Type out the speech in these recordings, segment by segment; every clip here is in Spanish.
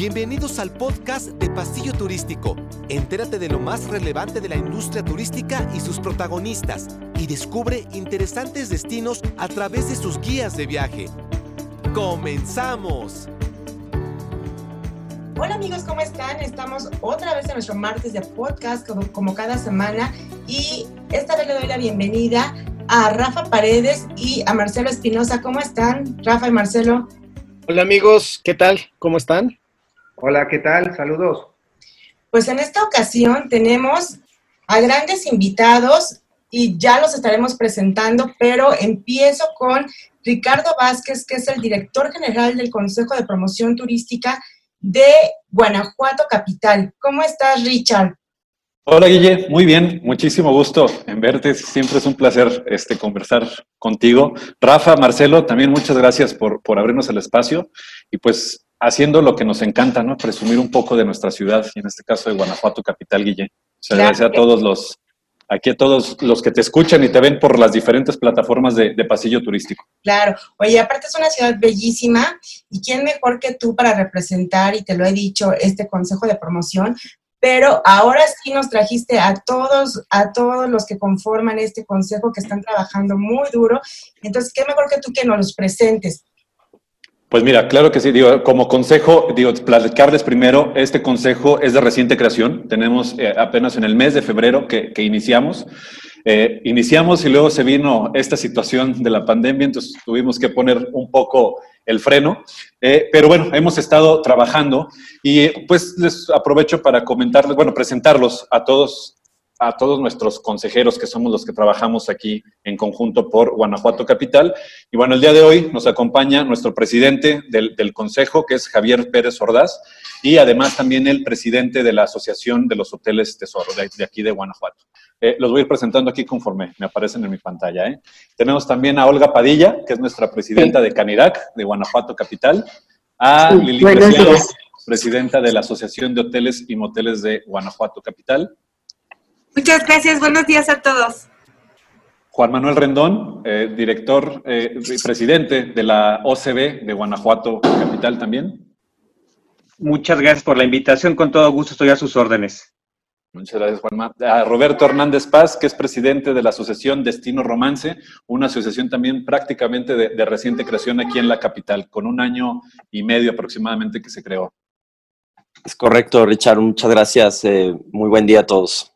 Bienvenidos al podcast de Pasillo Turístico. Entérate de lo más relevante de la industria turística y sus protagonistas y descubre interesantes destinos a través de sus guías de viaje. ¡Comenzamos! Hola amigos, ¿cómo están? Estamos otra vez en nuestro martes de podcast como, como cada semana y esta vez le doy la bienvenida a Rafa Paredes y a Marcelo Espinosa. ¿Cómo están, Rafa y Marcelo? Hola amigos, ¿qué tal? ¿Cómo están? Hola, ¿qué tal? Saludos. Pues en esta ocasión tenemos a grandes invitados y ya los estaremos presentando, pero empiezo con Ricardo Vázquez, que es el director general del Consejo de Promoción Turística de Guanajuato Capital. ¿Cómo estás, Richard? Hola Guille, muy bien, muchísimo gusto en verte, siempre es un placer este, conversar contigo. Rafa, Marcelo, también muchas gracias por, por abrirnos el espacio y pues haciendo lo que nos encanta, ¿no? Presumir un poco de nuestra ciudad, y en este caso de Guanajuato, capital, Guille. O sea, gracias a todos los, aquí a todos los que te escuchan y te ven por las diferentes plataformas de, de, pasillo turístico. Claro, oye, aparte es una ciudad bellísima y quién mejor que tú para representar, y te lo he dicho, este consejo de promoción, pero ahora sí nos trajiste a todos, a todos los que conforman este consejo que están trabajando muy duro. Entonces, qué mejor que tú que nos los presentes. Pues mira, claro que sí. Como consejo, digo, platicarles primero, este consejo es de reciente creación. Tenemos eh, apenas en el mes de febrero que, que iniciamos. Eh, iniciamos y luego se vino esta situación de la pandemia, entonces tuvimos que poner un poco el freno. Eh, pero bueno, hemos estado trabajando y pues les aprovecho para comentarles, bueno, presentarlos a todos a todos nuestros consejeros que somos los que trabajamos aquí en conjunto por Guanajuato Capital. Y bueno, el día de hoy nos acompaña nuestro presidente del, del Consejo, que es Javier Pérez Ordaz, y además también el presidente de la Asociación de los Hoteles Tesoro, de, de aquí de Guanajuato. Eh, los voy a ir presentando aquí conforme me aparecen en mi pantalla. ¿eh? Tenemos también a Olga Padilla, que es nuestra presidenta sí. de Canirac, de Guanajuato Capital, a sí, Lili Preciado, presidenta de la Asociación de Hoteles y Moteles de Guanajuato Capital, Muchas gracias, buenos días a todos. Juan Manuel Rendón, eh, director eh, presidente de la OCB de Guanajuato Capital también. Muchas gracias por la invitación, con todo gusto estoy a sus órdenes. Muchas gracias, Juanma. A Roberto Hernández Paz, que es presidente de la Asociación Destino Romance, una asociación también prácticamente de, de reciente creación aquí en la capital, con un año y medio aproximadamente que se creó. Es correcto, Richard. Muchas gracias. Eh, muy buen día a todos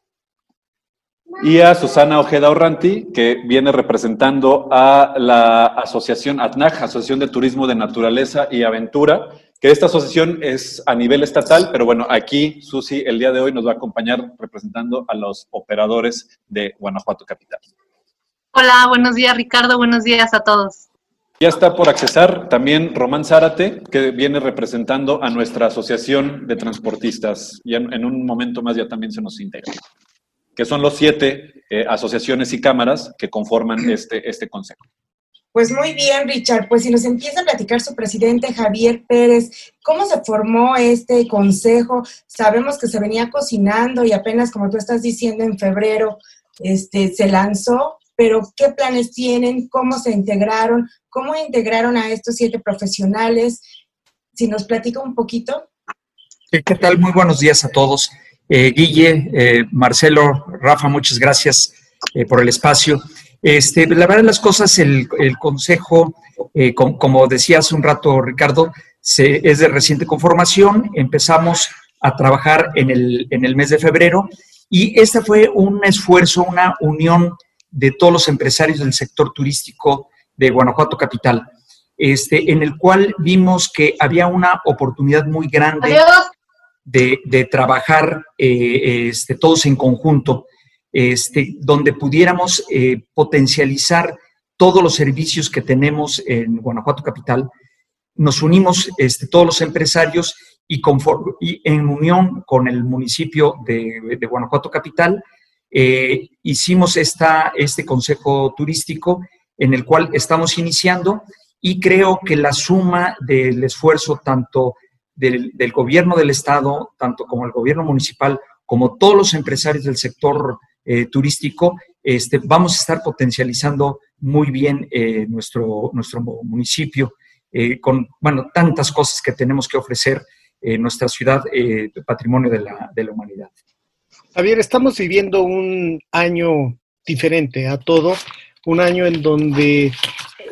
y a Susana Ojeda Orranti, que viene representando a la asociación ATNAC, Asociación de Turismo de Naturaleza y Aventura, que esta asociación es a nivel estatal, pero bueno, aquí Susi el día de hoy nos va a acompañar representando a los operadores de Guanajuato Capital. Hola, buenos días Ricardo, buenos días a todos. Ya está por accesar también Román Zárate, que viene representando a nuestra asociación de transportistas. Y en, en un momento más ya también se nos integra que son los siete eh, asociaciones y cámaras que conforman este, este consejo. Pues muy bien, Richard. Pues si nos empieza a platicar su presidente Javier Pérez, ¿cómo se formó este consejo? Sabemos que se venía cocinando y apenas, como tú estás diciendo, en febrero este, se lanzó, pero ¿qué planes tienen? ¿Cómo se integraron? ¿Cómo integraron a estos siete profesionales? Si nos platica un poquito. ¿Qué tal? Muy buenos días a todos. Eh, Guille, eh, Marcelo, Rafa, muchas gracias eh, por el espacio. Este, la verdad de las cosas, el, el Consejo, eh, com, como decía hace un rato Ricardo, se, es de reciente conformación. Empezamos a trabajar en el, en el mes de febrero y este fue un esfuerzo, una unión de todos los empresarios del sector turístico de Guanajuato Capital, este, en el cual vimos que había una oportunidad muy grande. De, trabajar eh, este, todos en conjunto, este, donde pudiéramos eh, potencializar todos los servicios que tenemos en Guanajuato Capital. Nos unimos este, todos los empresarios y, en unión con el municipio de, de Guanajuato Capital eh, hicimos esta, este consejo turístico en el cual estamos iniciando y creo que la suma del esfuerzo tanto del, gobierno del Estado, tanto como el gobierno municipal, como todos los empresarios del sector eh, turístico, este, vamos a estar potencializando muy bien eh, nuestro, nuestro municipio eh, con, bueno, tantas cosas que tenemos que ofrecer nuestra ciudad patrimonio de la, de la humanidad. Javier, estamos viviendo un año diferente a todo, un año en donde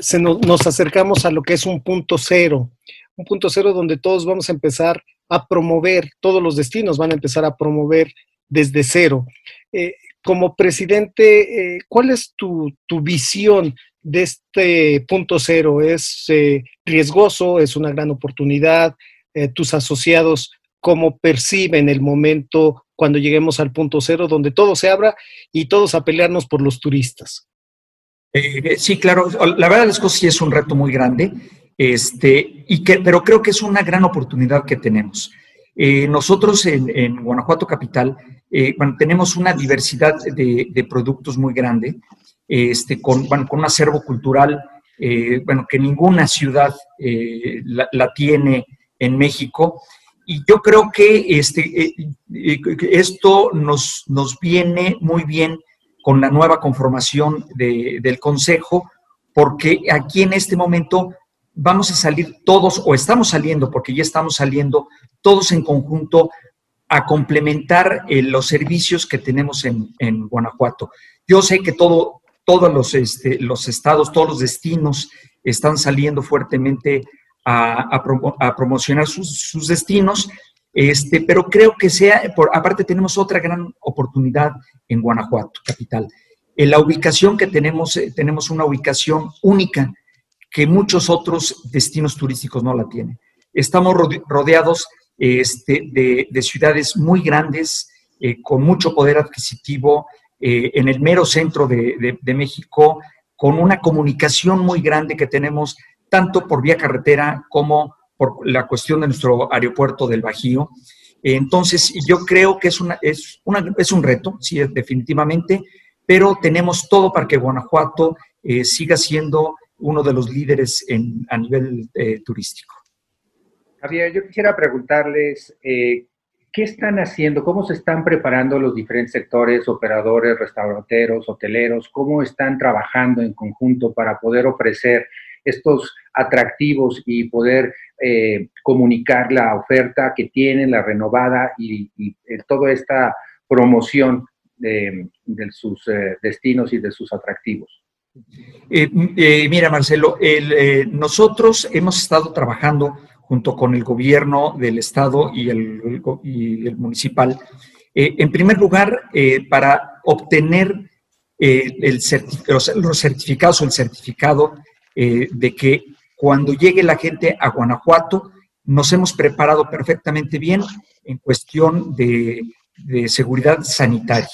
se nos, acercamos a lo que es un punto cero, un punto cero donde todos vamos a empezar a promover, todos los destinos van a empezar a promover desde cero. Eh, como presidente, eh, ¿cuál es tu, visión de este punto cero? ¿Es eh, riesgoso? ¿Es una gran oportunidad? ¿Tus asociados cómo perciben el momento cuando lleguemos al punto cero, donde todo se abra y todos a pelearnos por los turistas? Eh, sí, claro, la verdad es que sí es un reto muy grande, este, y que, pero creo que es una gran oportunidad que tenemos. Eh, nosotros en, Guanajuato Capital eh, tenemos una diversidad de, productos muy grande, este, con, con un acervo cultural bueno, que ninguna ciudad la, la, tiene en México. Y yo creo que este, esto nos, nos viene muy bien con la nueva conformación del Consejo, porque aquí en este momento vamos a salir todos, o estamos saliendo, porque ya estamos saliendo todos en conjunto a complementar eh, los servicios que tenemos en, Guanajuato. Yo sé que todo, todos los, este, los estados, todos los destinos están saliendo fuertemente a, promocionar sus, destinos este, pero creo que sea, por, aparte tenemos otra gran oportunidad en Guanajuato, capital. En la ubicación que tenemos, eh, tenemos una ubicación única que muchos otros destinos turísticos no la tienen. Estamos rodeados este, de, ciudades muy grandes, eh, con mucho poder adquisitivo, eh, en el mero centro de, México, con una comunicación muy grande que tenemos tanto por vía carretera como por la cuestión de nuestro aeropuerto del Bajío. Entonces, yo creo que es, una, es, una, es un reto, sí, definitivamente, pero tenemos todo para que Guanajuato eh, siga siendo uno de los líderes en, a nivel eh, turístico. Javier, yo quisiera preguntarles, eh, ¿qué están haciendo? ¿Cómo se están preparando los diferentes sectores, operadores, restauranteros, hoteleros? ¿Cómo están trabajando en conjunto para poder ofrecer estos atractivos y poder eh, comunicar la oferta que tienen, la renovada y, toda esta promoción de, sus destinos y de sus atractivos. Mira, Marcelo, nosotros hemos estado trabajando junto con el gobierno del estado y el, municipal, en primer lugar, para obtener el los certificados o el certificado eh, de que cuando llegue la gente a Guanajuato, nos hemos preparado perfectamente bien en cuestión de, seguridad sanitaria.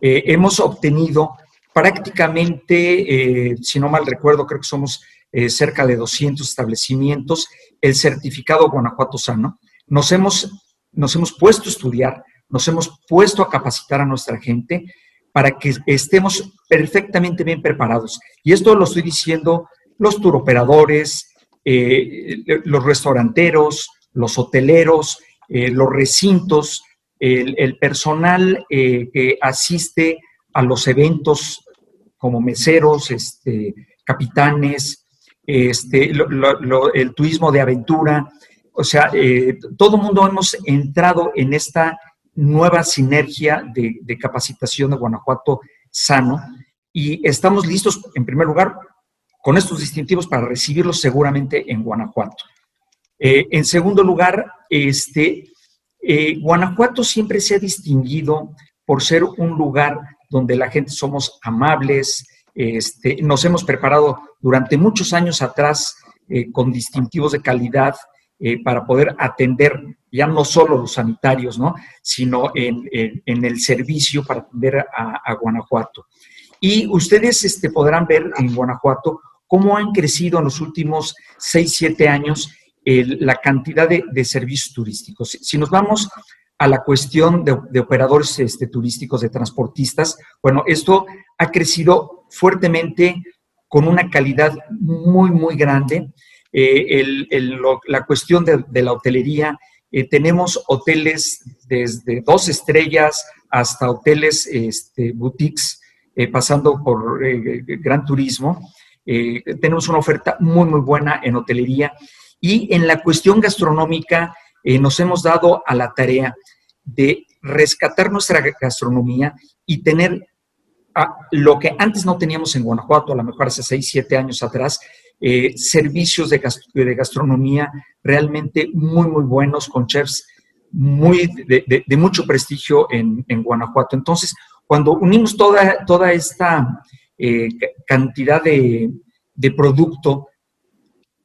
Eh, hemos obtenido prácticamente, eh, si no mal recuerdo, creo que somos cerca de 200 establecimientos, el certificado Guanajuato Sano. Nos hemos, nos hemos puesto a estudiar, nos hemos puesto a capacitar a nuestra gente para que estemos perfectamente bien preparados. Y esto lo estoy diciendo los turoperadores, eh, los restauranteros, los hoteleros, eh, los recintos, el, personal eh, que asiste a los eventos como meseros, este, capitanes, este, el turismo de aventura. O sea, todo el mundo hemos entrado en esta nueva sinergia de, de capacitación de Guanajuato sano y estamos listos, en primer lugar, con estos distintivos para recibirlos seguramente en Guanajuato. Eh, en segundo lugar, este, eh, Guanajuato siempre se ha distinguido por ser un lugar donde la gente somos amables, este, nos hemos preparado durante muchos años atrás eh, con distintivos de calidad para poder atender ya no solo los sanitarios, ¿no? sino en, el servicio para atender a, Guanajuato. Y ustedes este, podrán ver en Guanajuato cómo han crecido en los últimos 6, 7 años la cantidad de, servicios turísticos. Si, nos vamos a la cuestión de, operadores este, turísticos, de transportistas, bueno, esto ha crecido fuertemente con una calidad muy, muy grande. Eh, la cuestión de, la hotelería, eh, tenemos hoteles desde dos estrellas hasta hoteles este, boutiques, eh, pasando por gran turismo. Eh, tenemos una oferta muy, muy buena en hotelería. Y en la cuestión gastronómica, eh, nos hemos dado a la tarea de rescatar nuestra gastronomía y tener lo que antes no teníamos en Guanajuato, a lo mejor hace 6, 7 años atrás, eh, servicios de, gastronomía realmente muy, muy buenos, con chefs muy de, mucho prestigio en, Guanajuato. Entonces, cuando unimos toda, toda esta eh, cantidad de, producto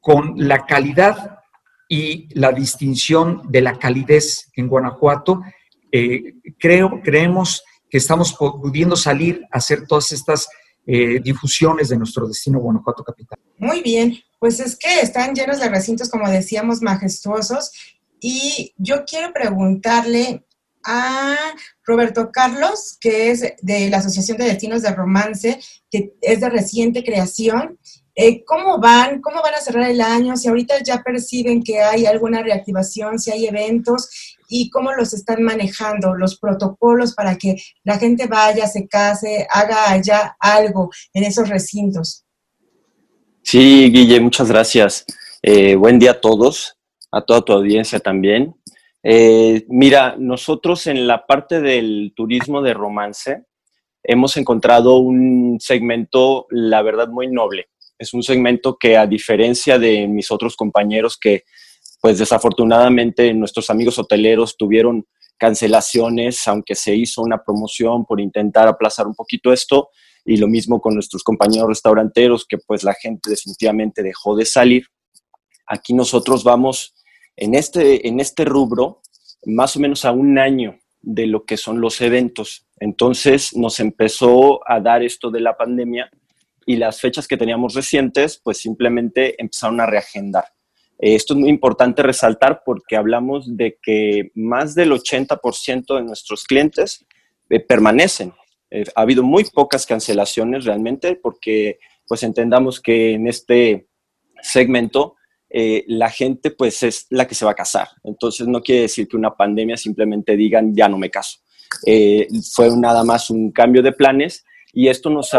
con la calidad y la distinción de la calidez en Guanajuato, eh, creo, creemos que estamos pudiendo salir a hacer todas estas eh, difusiones de nuestro destino Guanajuato Capital. Muy bien, pues es que están llenos de recintos, como decíamos, majestuosos. Y yo quiero preguntarle a Roberto Carlos, que es de la Asociación de Destinos de Romance, que es de reciente creación. Eh, ¿Cómo van? ¿Cómo van a cerrar el año? Si ahorita ya perciben que hay alguna reactivación, si hay eventos y cómo los están manejando, los protocolos para que la gente vaya, se case, haga allá algo en esos recintos. Sí, Guille, muchas gracias. Eh, buen día a todos, a toda tu audiencia también. Eh, mira, nosotros en la parte del turismo de romance hemos encontrado un segmento, la verdad, muy noble. Es un segmento que a diferencia de mis otros compañeros que pues desafortunadamente nuestros amigos hoteleros tuvieron cancelaciones, aunque se hizo una promoción por intentar aplazar un poquito esto, y lo mismo con nuestros compañeros restauranteros, que pues la gente definitivamente dejó de salir. Aquí nosotros vamos en este, en este rubro más o menos a un año de lo que son los eventos. Entonces nos empezó a dar esto de la pandemia y las fechas que teníamos recientes, pues simplemente empezaron a reagendar. Eh, esto es muy importante resaltar porque hablamos de que más del 80% de nuestros clientes eh, permanecen. Eh, ha habido muy pocas cancelaciones realmente porque pues entendamos que en este segmento la gente pues es la que se va a casar. Entonces no quiere decir que una pandemia simplemente digan ya no me caso. fue nada más un cambio de planes y esto nos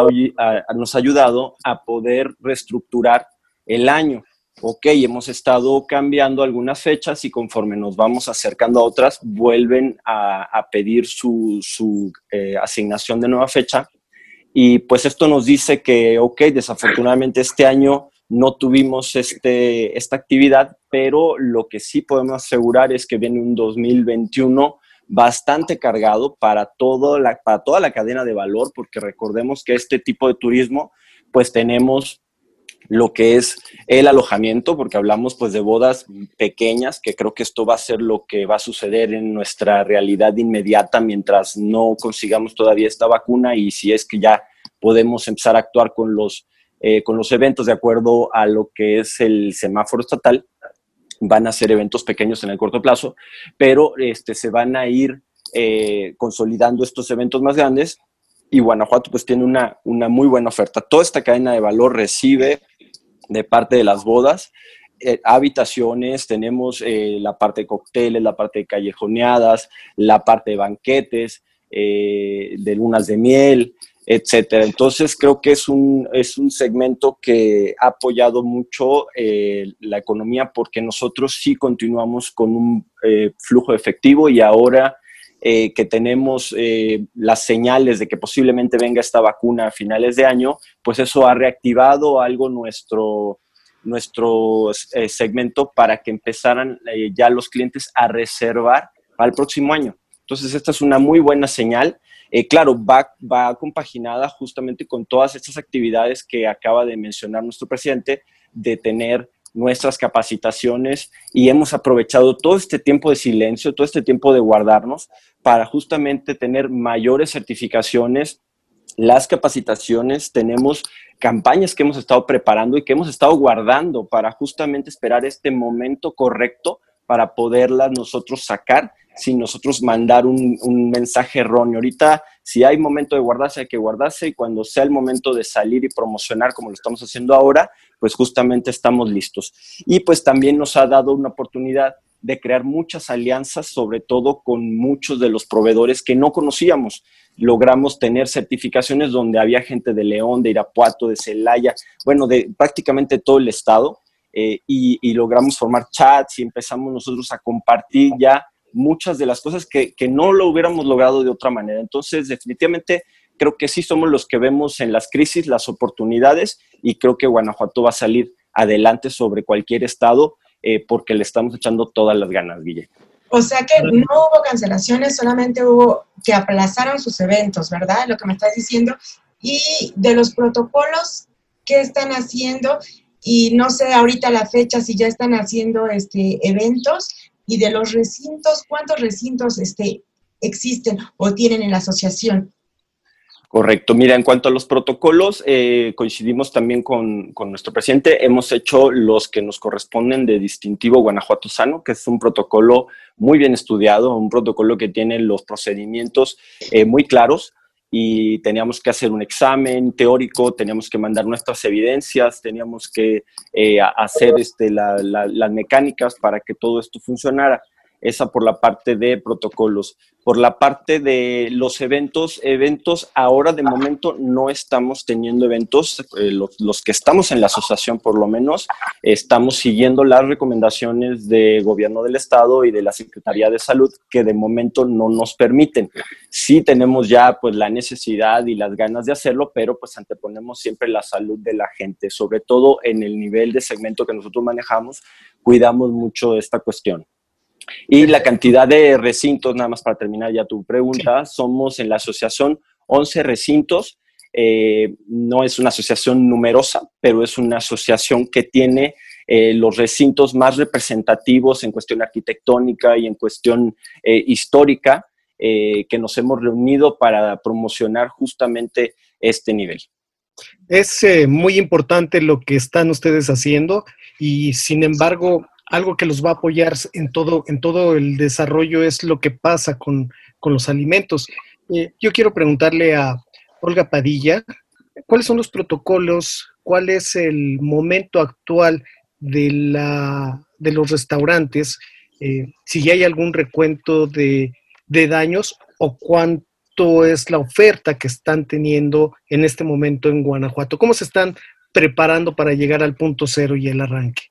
nos ha ayudado a poder reestructurar el año ok, hemos estado cambiando algunas fechas y conforme nos vamos acercando a otras, vuelven a, pedir su, eh, asignación de nueva fecha. Y pues esto nos dice que, ok, desafortunadamente este año no tuvimos este, esta actividad, pero lo que sí podemos asegurar es que viene un 2021 bastante cargado para, todo la, para toda la cadena de valor, porque recordemos que este tipo de turismo, pues tenemos lo que es el alojamiento, porque hablamos pues de bodas pequeñas, que creo que esto va a ser lo que va a suceder en nuestra realidad inmediata mientras no consigamos todavía esta vacuna y si es que ya podemos empezar a actuar con los, eh, con los eventos de acuerdo a lo que es el semáforo estatal, van a ser eventos pequeños en el corto plazo, pero este, se van a ir eh, consolidando estos eventos más grandes y Guanajuato pues tiene una, una muy buena oferta. Toda esta cadena de valor recibe de parte de las bodas. Eh, habitaciones, tenemos eh, la parte de cócteles, la parte de callejoneadas, la parte de banquetes, de lunas de miel, etcétera. Entonces creo que es un, es un segmento que ha apoyado mucho la economía porque nosotros sí continuamos con un flujo efectivo y ahora eh, que tenemos eh, las señales de que posiblemente venga esta vacuna a finales de año, pues eso ha reactivado algo nuestro, nuestro eh, segmento para que empezaran ya los clientes a reservar el próximo año. Entonces, esta es una muy buena señal. Claro, va, va compaginada justamente con todas estas actividades que acaba de mencionar nuestro presidente, de tener nuestras capacitaciones y hemos aprovechado todo este tiempo de silencio, todo este tiempo de guardarnos para justamente tener mayores certificaciones, las capacitaciones, tenemos campañas que hemos estado preparando y que hemos estado guardando para justamente esperar este momento correcto para poderlas nosotros sacar sin nosotros mandar un, un, mensaje erróneo. Ahorita, si hay momento de guardarse, hay que guardarse y cuando sea el momento de salir y promocionar como lo estamos haciendo ahora, pues justamente estamos listos. Y pues también nos ha dado una oportunidad de crear muchas alianzas, sobre todo con muchos de los proveedores que no conocíamos. Logramos tener certificaciones donde había gente de León, de Irapuato, de Celaya, bueno, de prácticamente todo el estado eh, y, logramos formar chats y empezamos nosotros a compartir ya muchas de las cosas que, que no lo hubiéramos logrado de otra manera. Entonces, definitivamente creo que sí somos los que vemos en las crisis las oportunidades y creo que Guanajuato va a salir adelante sobre cualquier estado eh, porque le estamos echando todas las ganas, Guille. O sea que no hubo cancelaciones, solamente hubo que aplazaron sus eventos, ¿verdad? Lo que me estás diciendo. Y de los protocolos, ¿qué están haciendo? Y no sé ahorita la fecha si ya están haciendo este eventos. Y de los recintos, ¿cuántos recintos este, existen o tienen en la asociación? Correcto. Mira, en cuanto a los protocolos, eh, coincidimos también con, nuestro presidente. Hemos hecho los que nos corresponden de distintivo Guanajuato Sano, que es un protocolo muy bien estudiado, un protocolo que tiene los procedimientos eh, muy claros y teníamos que hacer un examen teórico, teníamos que mandar nuestras evidencias, teníamos que eh, hacer este, las mecánicas para que todo esto funcionara esa por la parte de protocolos. Por la parte de los eventos, eventos ahora de momento no estamos teniendo eventos, eh, los, que estamos en la asociación por lo menos, estamos siguiendo las recomendaciones del gobierno del estado y de la Secretaría de Salud que de momento no nos permiten. Sí tenemos ya pues la necesidad y las ganas de hacerlo, pero pues anteponemos siempre la salud de la gente, sobre todo en el nivel de segmento que nosotros manejamos, cuidamos mucho esta cuestión. Y la cantidad de recintos, nada más para terminar ya tu pregunta, somos en la asociación 11 recintos. Eh, no es una asociación numerosa, pero es una asociación que tiene eh, los recintos más representativos en cuestión arquitectónica y en cuestión eh, histórica, que nos hemos reunido para promocionar justamente este nivel. Es muy importante lo que están ustedes haciendo y sin embargo algo que los va a apoyar en todo, en todo el desarrollo es lo que pasa con, los alimentos. Eh, yo quiero preguntarle a Olga Padilla, ¿cuáles son los protocolos? ¿Cuál es el momento actual de, la, de los restaurantes? Eh, si hay algún recuento de, de daños o cuánto es la oferta que están teniendo en este momento en Guanajuato. ¿Cómo se están preparando para llegar al punto cero y el arranque?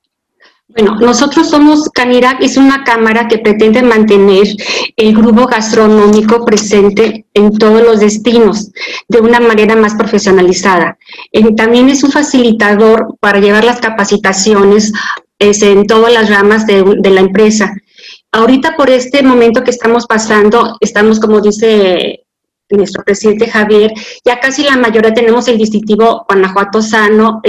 Bueno, nosotros somos, Canirac es una cámara que pretende mantener el grupo gastronómico presente en todos los destinos de una manera más profesionalizada. también es un facilitador para llevar las capacitaciones en todas las ramas de, de la empresa. Ahorita por este momento que estamos pasando, estamos, como dice nuestro presidente Javier, ya casi la mayoría tenemos el distintivo Guanajuato Sano,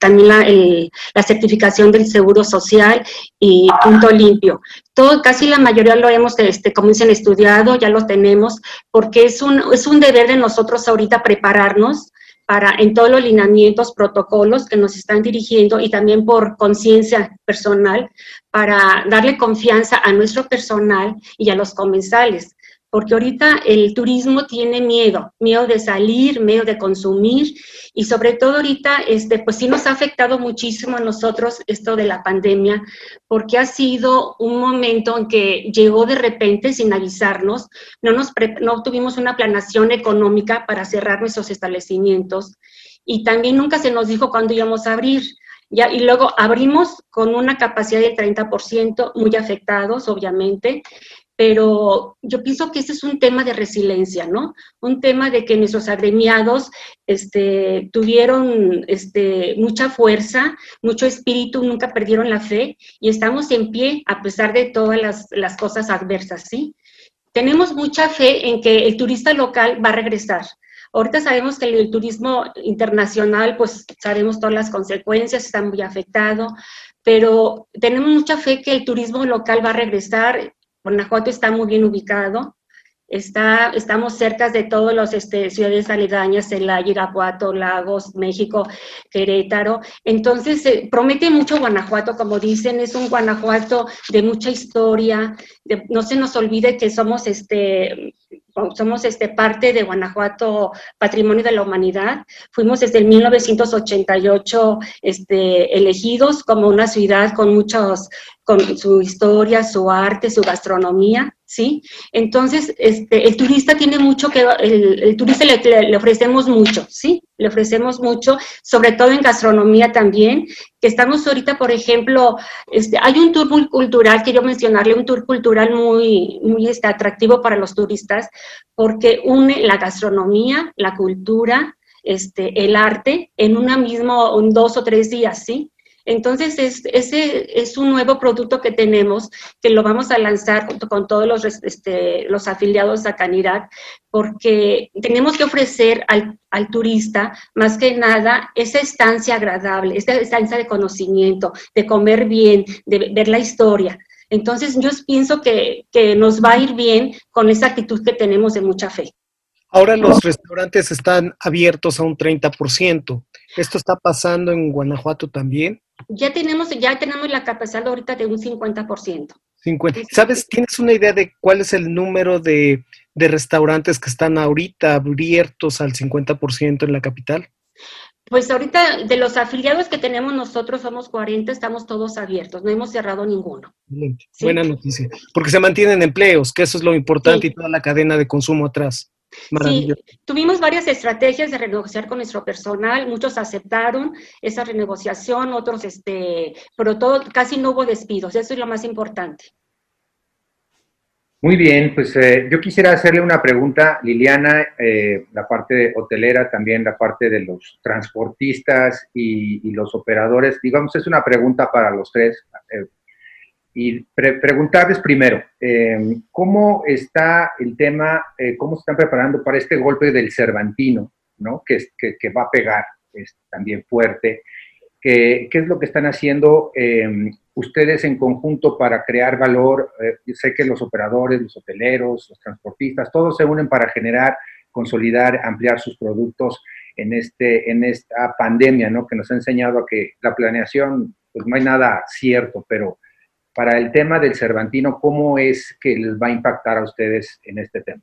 también la, certificación del Seguro Social y Punto Limpio. Todo, casi la mayoría lo hemos, este, como dicen, estudiado, ya lo tenemos, porque es un, es un deber de nosotros ahorita prepararnos para en todos los lineamientos, protocolos que nos están dirigiendo y también por conciencia personal para darle confianza a nuestro personal y a los comensales porque ahorita el turismo tiene miedo, miedo de salir, miedo de consumir y sobre todo ahorita, este, pues sí nos ha afectado muchísimo a nosotros esto de la pandemia, porque ha sido un momento en que llegó de repente sin avisarnos, no, nos no tuvimos una planación económica para cerrar nuestros establecimientos y también nunca se nos dijo cuándo íbamos a abrir. Ya, y luego abrimos con una capacidad del 30%, muy afectados, obviamente, pero yo pienso que ese es un tema de resiliencia, ¿no? Un tema de que nuestros agremiados este, tuvieron este, mucha fuerza, mucho espíritu, nunca perdieron la fe y estamos en pie a pesar de todas las, las cosas adversas, ¿sí? Tenemos mucha fe en que el turista local va a regresar. Ahorita sabemos que el, turismo internacional, pues sabemos todas las consecuencias, está muy afectado, pero tenemos mucha fe que el turismo local va a regresar Guanajuato está muy bien ubicado, está, estamos cerca de todas las este, ciudades aledañas, Celaya, Irapuato, Lagos, México, Querétaro. Entonces, eh, promete mucho Guanajuato, como dicen, es un Guanajuato de mucha historia, no se nos olvide que somos este somos este, parte de Guanajuato Patrimonio de la Humanidad. Fuimos desde el 1988 este, elegidos como una ciudad con muchos, con su historia, su arte, su gastronomía. ¿sí? Entonces, este, el turista tiene mucho que, el, turista le, ofrecemos mucho, ¿sí? Le ofrecemos mucho, sobre todo en gastronomía también, que estamos ahorita, por ejemplo, hay un tour cultural, quiero mencionarle, un tour cultural muy, muy atractivo para los turistas, porque une la gastronomía, la cultura, este, el arte en una mismo, dos o tres días, ¿sí? Entonces, ese es un nuevo producto que tenemos, que lo vamos a lanzar junto con todos los, este, los afiliados a Canirac, porque tenemos que ofrecer al, turista, más que nada, esa estancia agradable, esa estancia de conocimiento, de comer bien, de ver la historia. Entonces, yo pienso que, que nos va a ir bien con esa actitud que tenemos de mucha fe. Ahora los restaurantes están abiertos a un 30%. ¿Esto está pasando en Guanajuato también? Ya tenemos, ya tenemos la capacidad ahorita de un 50%. 50. ¿Sabes, tienes una idea de cuál es el número de, de restaurantes que están ahorita abiertos al 50% en la capital? Pues ahorita de los afiliados que tenemos nosotros somos 40, estamos todos abiertos, no hemos cerrado ninguno. Buena noticia, porque se mantienen empleos, que eso es lo importante y toda la cadena de consumo atrás. Sí, tuvimos varias estrategias de renegociar con nuestro personal, muchos aceptaron esa renegociación, otros, este, pero todo, casi no hubo despidos, eso es lo más importante. Muy bien, pues eh, yo quisiera hacerle una pregunta, Liliana, eh, la parte hotelera, también la parte de los transportistas y, los operadores. Digamos, es una pregunta para los tres. Eh, y preguntarles primero, eh, ¿cómo está el tema, cómo se están preparando para este golpe del Cervantino, ¿no? que, que, va a pegar también fuerte? ¿Qué, ¿Qué, es lo que están haciendo eh, ustedes en conjunto para crear valor? sé que los operadores, los hoteleros, los transportistas, todos se unen para generar, consolidar, ampliar sus productos en, este, en esta pandemia, ¿no? que nos ha enseñado a que la planeación, pues no hay nada cierto, pero para el tema del Cervantino, ¿cómo es que les va a impactar a ustedes en este tema?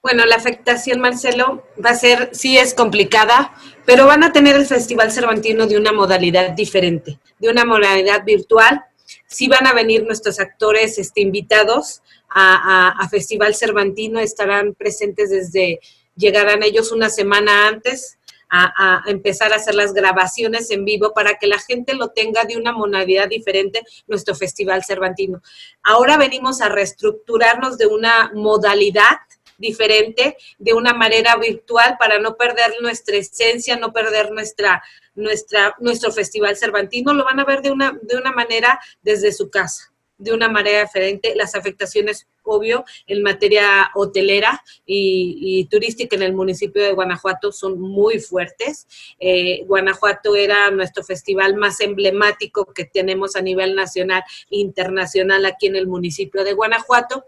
Bueno, la afectación, Marcelo, va a ser, sí es complicada, pero van a tener el Festival Cervantino de una modalidad diferente, de una modalidad virtual. Sí van a venir nuestros actores este, invitados a, a Festival Cervantino, estarán presentes desde, llegarán ellos una semana antes, a, empezar a hacer las grabaciones en vivo para que la gente lo tenga de una modalidad diferente, nuestro Festival Cervantino. Ahora venimos a reestructurarnos de una modalidad diferente, de una manera virtual, para no perder nuestra esencia, no perder nuestra, nuestra, nuestro Festival Cervantino. Lo van a ver de una, de una manera desde su casa de una manera diferente. Las afectaciones, obvio, en materia hotelera y, turística en el municipio de Guanajuato son muy fuertes. Eh, Guanajuato era nuestro festival más emblemático que tenemos a nivel nacional e internacional aquí en el municipio de Guanajuato,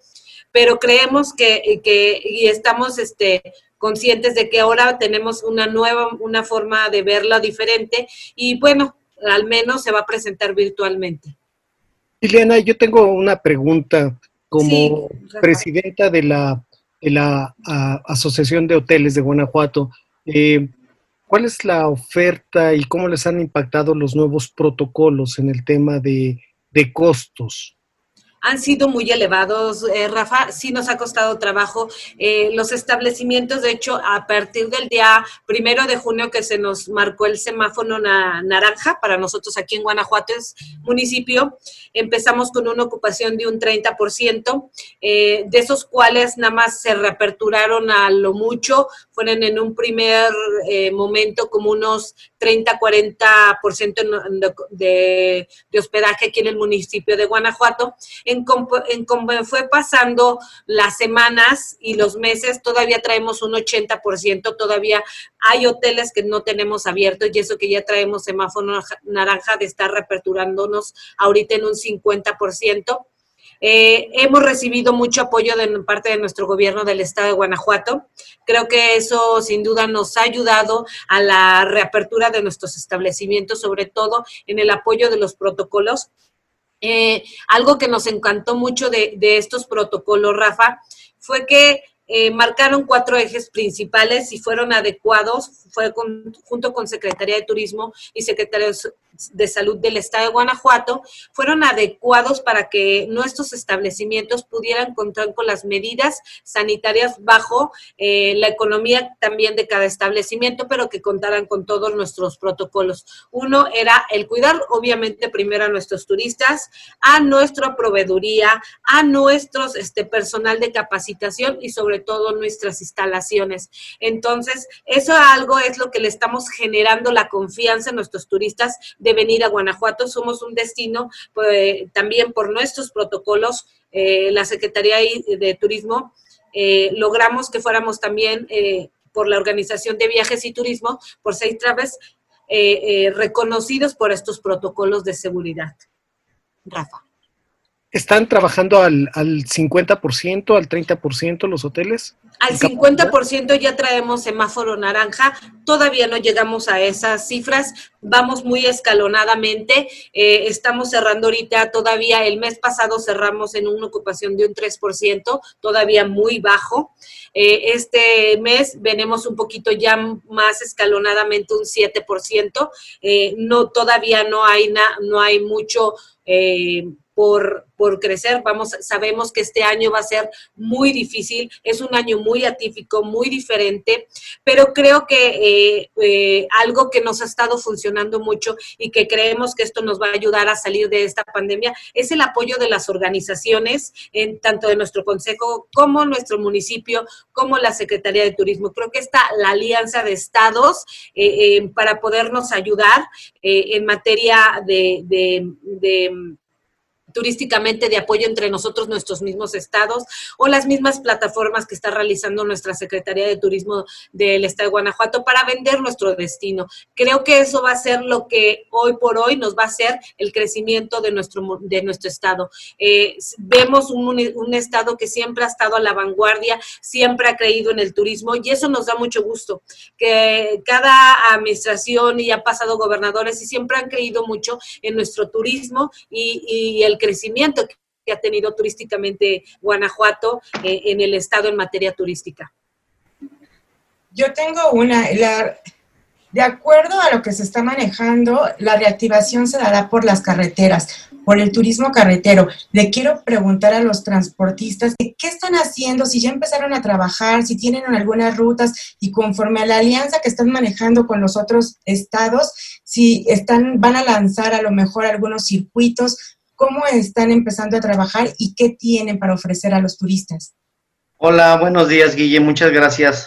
pero creemos que, que y estamos este, conscientes de que ahora tenemos una nueva, una forma de verlo diferente y bueno, al menos se va a presentar virtualmente. Liliana, yo tengo una pregunta como presidenta de la, la Asociación de Hoteles de Guanajuato. Eh, ¿Cuál es la oferta y cómo les han impactado los nuevos protocolos en el tema de, de costos? Han sido muy elevados, eh, Rafa, sí nos ha costado trabajo. Eh, los establecimientos, de hecho, a partir del día primero de junio que se nos marcó el semáforo naranja para nosotros aquí en Guanajuato, es municipio, empezamos con una ocupación de un 30%, eh, de esos cuales nada más se reaperturaron a lo mucho, fueron en un primer momento como unos 30-40% de, de hospedaje aquí en el municipio de Guanajuato en, cómo fue pasando las semanas y los meses, todavía traemos un 80%, todavía hay hoteles que no tenemos abiertos y eso que ya traemos semáforo naranja de estar reaperturándonos ahorita en un 50%. Eh, hemos recibido mucho apoyo de parte de nuestro gobierno del estado de Guanajuato. Creo que eso sin duda nos ha ayudado a la reapertura de nuestros establecimientos, sobre todo en el apoyo de los protocolos eh, algo que nos encantó mucho de, estos protocolos, Rafa, fue que eh, marcaron cuatro ejes principales y fueron adecuados, fue junto con Secretaría de Turismo y Secretaría, de Salud del Estado de Guanajuato fueron adecuados para que nuestros establecimientos pudieran contar con las medidas sanitarias bajo eh, la economía también de cada establecimiento, pero que contaran con todos nuestros protocolos. Uno era el cuidar, obviamente, primero a nuestros turistas, a nuestra proveeduría, a nuestros este, personal de capacitación y sobre todo nuestras instalaciones. Entonces, eso algo es lo que le estamos generando la confianza a nuestros turistas venir a Guanajuato. Somos un destino pues, también por nuestros protocolos, eh, la Secretaría de Turismo, eh, logramos que fuéramos también eh, por la Organización de Viajes y Turismo, por Safe Travels, reconocidos por estos protocolos de seguridad. Rafa. ¿Están trabajando al, al 50%, al 30% los hoteles? Al 50% ya traemos semáforo naranja, todavía no llegamos a esas cifras, vamos muy escalonadamente, eh, estamos cerrando ahorita, todavía el mes pasado cerramos en una ocupación de un 3%, todavía muy bajo. Eh, este mes venimos un poquito ya más escalonadamente, un 7%, eh, no, todavía no hay, no hay mucho por, crecer. Vamos, sabemos que este año va a ser muy difícil, es un año muy atípico, muy diferente, pero creo que eh, eh, algo que nos ha estado funcionando mucho y que creemos que esto nos va a ayudar a salir de esta pandemia es el apoyo de las organizaciones, en, tanto de nuestro consejo como nuestro municipio, como la Secretaría de Turismo. Creo que está la alianza de estados eh, para podernos ayudar en materia de turísticamente de apoyo entre nosotros, nuestros mismos estados, o las mismas plataformas que está realizando nuestra Secretaría de Turismo del Estado de Guanajuato para vender nuestro destino. Creo que eso va a ser lo que hoy por hoy nos va a hacer el crecimiento de nuestro, de nuestro estado. Eh, vemos un, un estado que siempre ha estado a la vanguardia, siempre ha creído en el turismo y eso nos da mucho gusto, que cada administración y ha pasado gobernadores y siempre han creído mucho en nuestro turismo y, y el crecimiento que ha tenido turísticamente Guanajuato eh, en el estado en materia turística. Yo tengo una, de acuerdo a lo que se está manejando, la reactivación se dará por las carreteras, por el turismo carretero. Le quiero preguntar a los transportistas qué están haciendo, si ya empezaron a trabajar, si tienen algunas rutas y conforme a la alianza que están manejando con los otros estados, si están, van a lanzar a lo mejor algunos circuitos cómo están empezando a trabajar y qué tienen para ofrecer a los turistas. Hola, buenos días, Guille, muchas gracias.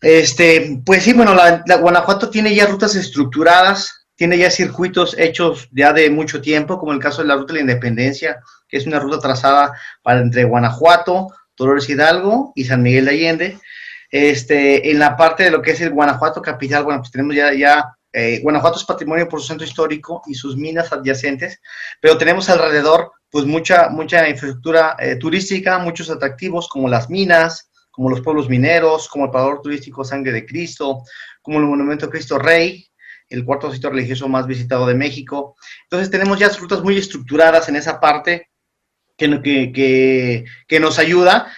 Este, pues sí, bueno, la, Guanajuato tiene ya rutas estructuradas, tiene ya circuitos hechos ya de mucho tiempo, como el caso de la Ruta de la Independencia, que es una ruta trazada para entre Guanajuato, Dolores Hidalgo y San Miguel de Allende. Este, en la parte de lo que es el Guanajuato capital, bueno, pues tenemos ya, ya eh, Guanajuato es patrimonio por su centro histórico y sus minas adyacentes, pero tenemos alrededor pues mucha, mucha infraestructura eh, turística, muchos atractivos como las minas, como los pueblos mineros, como el parador turístico Sangre de Cristo, como el Monumento Cristo Rey, el cuarto sitio religioso más visitado de México. Entonces tenemos ya rutas muy estructuradas en esa parte que, nos ayuda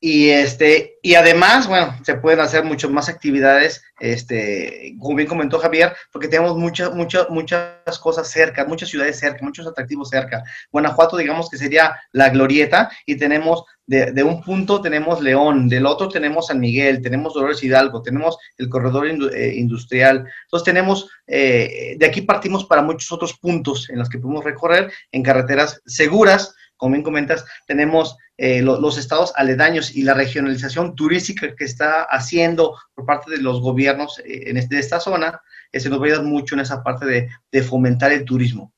y este, y además, bueno, se pueden hacer muchas más actividades, este, como bien comentó Javier, porque tenemos muchas, muchas, muchas cosas cerca, muchas ciudades cerca, muchos atractivos cerca. Guanajuato, digamos que sería la glorieta, y tenemos de, de un punto tenemos León, del otro tenemos San Miguel, tenemos Dolores Hidalgo, tenemos el corredor eh, industrial. Entonces tenemos, eh, de aquí partimos para muchos otros puntos en los que podemos recorrer en carreteras seguras, como bien comentas, tenemos eh, los estados aledaños y la regionalización turística que está haciendo por parte de los gobiernos eh, en este, esta zona, eh, se nos va a ayudar mucho en esa parte de, de, fomentar el turismo.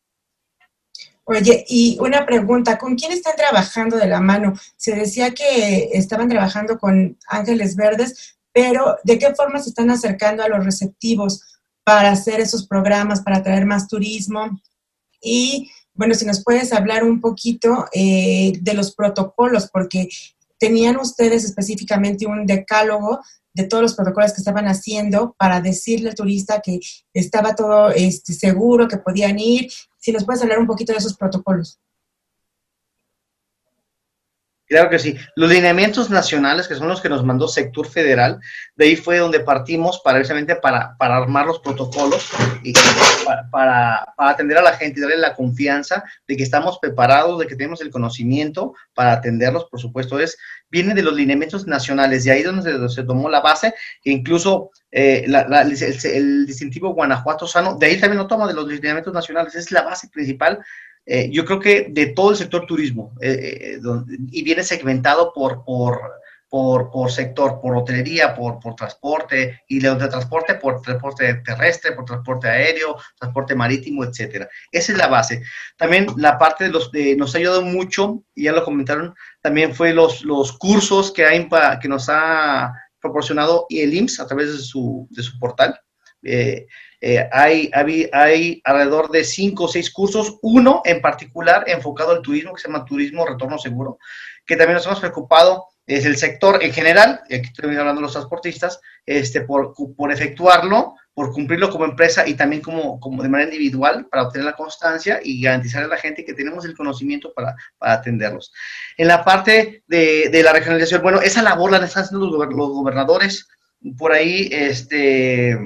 Oye, y una pregunta, ¿con quién están trabajando de la mano? Se decía que estaban trabajando con Ángeles Verdes, pero ¿de qué forma se están acercando a los receptivos para hacer esos programas, para traer más turismo? Y bueno, si nos puedes hablar un poquito eh, de los protocolos, porque tenían ustedes específicamente un decálogo de todos los protocolos que estaban haciendo para decirle al turista que estaba todo este, seguro, que podían ir. Si nos puedes hablar un poquito de esos protocolos. Claro que sí. Los lineamientos nacionales, que son los que nos mandó Sector Federal, de ahí fue donde partimos para, precisamente para, para armar los protocolos y para, para, atender a la gente y darle la confianza de que estamos preparados, de que tenemos el conocimiento para atenderlos, por supuesto, es, viene de los lineamientos nacionales, de ahí donde se, tomó la base, que incluso eh, el, distintivo Guanajuato Sano, de ahí también lo toma de los lineamientos nacionales, es la base principal eh, yo creo que de todo el sector turismo, eh, eh, y viene segmentado por, por, por, por, sector, por hotelería, por, por transporte, y de, transporte por transporte terrestre, por transporte aéreo, transporte marítimo, etcétera. Esa es la base. También la parte de los, nos ha ayudado mucho, y ya lo comentaron, también fue los, los cursos que, hay, que nos ha proporcionado el IMSS a través de su, de su portal. Eh, eh, hay, hay, alrededor de cinco o seis cursos, uno en particular enfocado al turismo, que se llama Turismo Retorno Seguro, que también nos hemos preocupado, es el sector en general, y aquí estoy hablando de los transportistas, este, por, por efectuarlo, por cumplirlo como empresa y también como, como de manera individual para obtener la constancia y garantizar a la gente que tenemos el conocimiento para, para atenderlos. En la parte de, de, la regionalización, bueno, esa labor la están haciendo los, los gobernadores, por ahí, este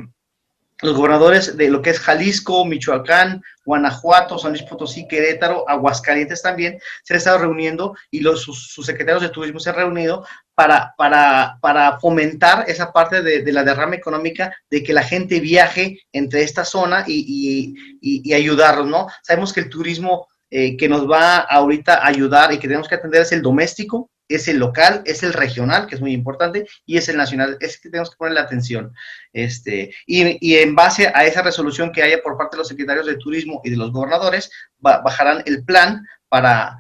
los gobernadores de lo que es Jalisco, Michoacán, Guanajuato, San Luis Potosí, Querétaro, Aguascalientes también, se han estado reuniendo y los, sus, secretarios de turismo se han reunido para, para, para fomentar esa parte de, la derrama económica, de que la gente viaje entre esta zona y, y, ayudarlos, ¿no? Sabemos que el turismo eh, que nos va ahorita a ayudar y que tenemos que atender es el doméstico, es el local, es el regional, que es muy importante, y es el nacional, es que tenemos que ponerle atención. Este, y, en base a esa resolución que haya por parte de los secretarios de turismo y de los gobernadores, bajarán el plan para,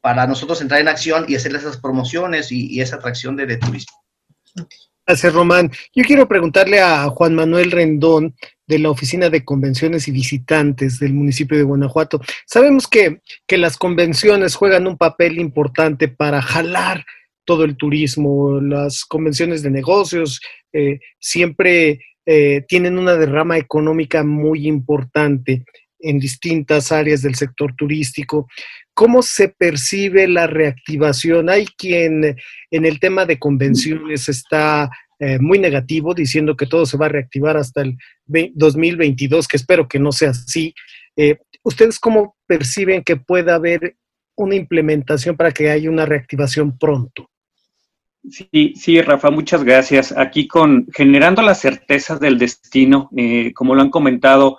para nosotros entrar en acción y hacer esas promociones y, esa atracción de, de turismo. Gracias, Román. Yo quiero preguntarle a Juan Manuel Rendón de la Oficina de Convenciones y Visitantes del municipio de Guanajuato. Sabemos que, las convenciones juegan un papel importante para jalar todo el turismo, las convenciones de negocios eh, siempre eh, tienen una derrama económica muy importante en distintas áreas del sector turístico. ¿Cómo se percibe la reactivación? Hay quien en el tema de convenciones está eh, muy negativo, diciendo que todo se va a reactivar hasta el 2022, que espero que no sea así. Eh, ¿Ustedes cómo perciben que pueda haber una implementación para que haya una reactivación pronto? Sí, sí, Rafa, muchas gracias. Aquí con generando la certeza del destino, eh, como lo han comentado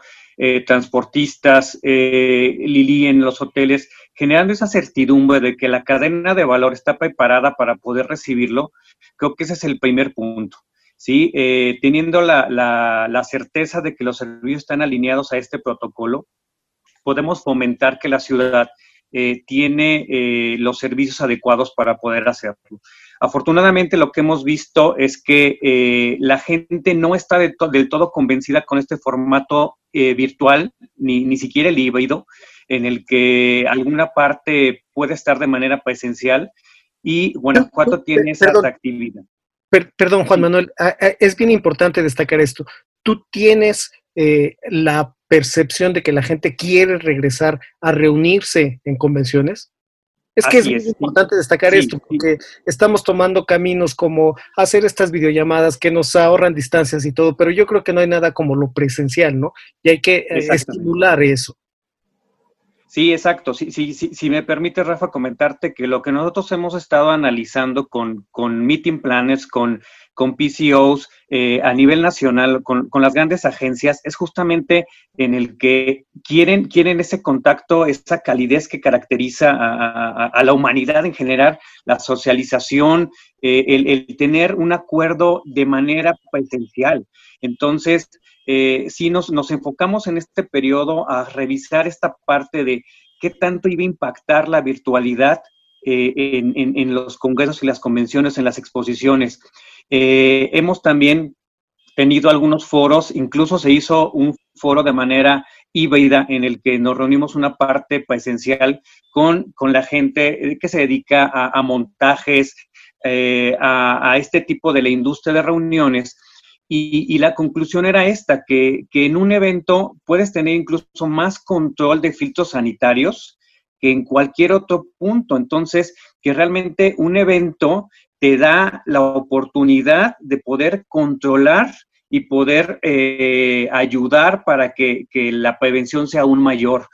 transportistas, Lili en los hoteles, generando esa certidumbre de que la cadena de valor está preparada para poder recibirlo, creo que ese es el primer punto. ¿sí? Eh, teniendo la, la, certeza de que los servicios están alineados a este protocolo, podemos fomentar que la ciudad eh, tiene eh, los servicios adecuados para poder hacerlo. Afortunadamente lo que hemos visto es que la gente no está del todo convencida con este formato virtual, ni, ni siquiera el híbrido, en el que alguna parte puede estar de manera presencial y Guanajuato tiene esa actividad. perdón, Juan Manuel, es bien importante destacar esto. Tú tienes eh, la percepción de que la gente quiere regresar a reunirse en convenciones. Es que es, importante destacar esto, porque estamos tomando caminos como hacer estas videollamadas que nos ahorran distancias y todo, pero yo creo que no hay nada como lo presencial, ¿no? Y hay que eh, estimular eso. Sí, exacto. Si me permite, Rafa, comentarte que lo que nosotros hemos estado analizando con, con meeting planners, con, con PCOs eh, a nivel nacional, con, con, las grandes agencias, es justamente en el que quieren, quieren ese contacto, esa calidez que caracteriza a, la humanidad en general, la socialización, eh, el, tener un acuerdo de manera presencial. Entonces, eh, sí nos, nos enfocamos en este periodo a revisar esta parte de qué tanto iba a impactar la virtualidad eh, en, los congresos y las convenciones, en las exposiciones. Eh, hemos también tenido algunos foros, incluso se hizo un foro de manera híbrida en el que nos reunimos una parte presencial con, con la gente que se dedica a, montajes, a, a, este tipo de la industria de reuniones y, la conclusión era esta, que, en un evento puedes tener incluso más control de filtros sanitarios que en cualquier otro punto. Entonces, que realmente un evento te da la oportunidad de poder controlar y poder eh, ayudar para que, la prevención sea aún mayor.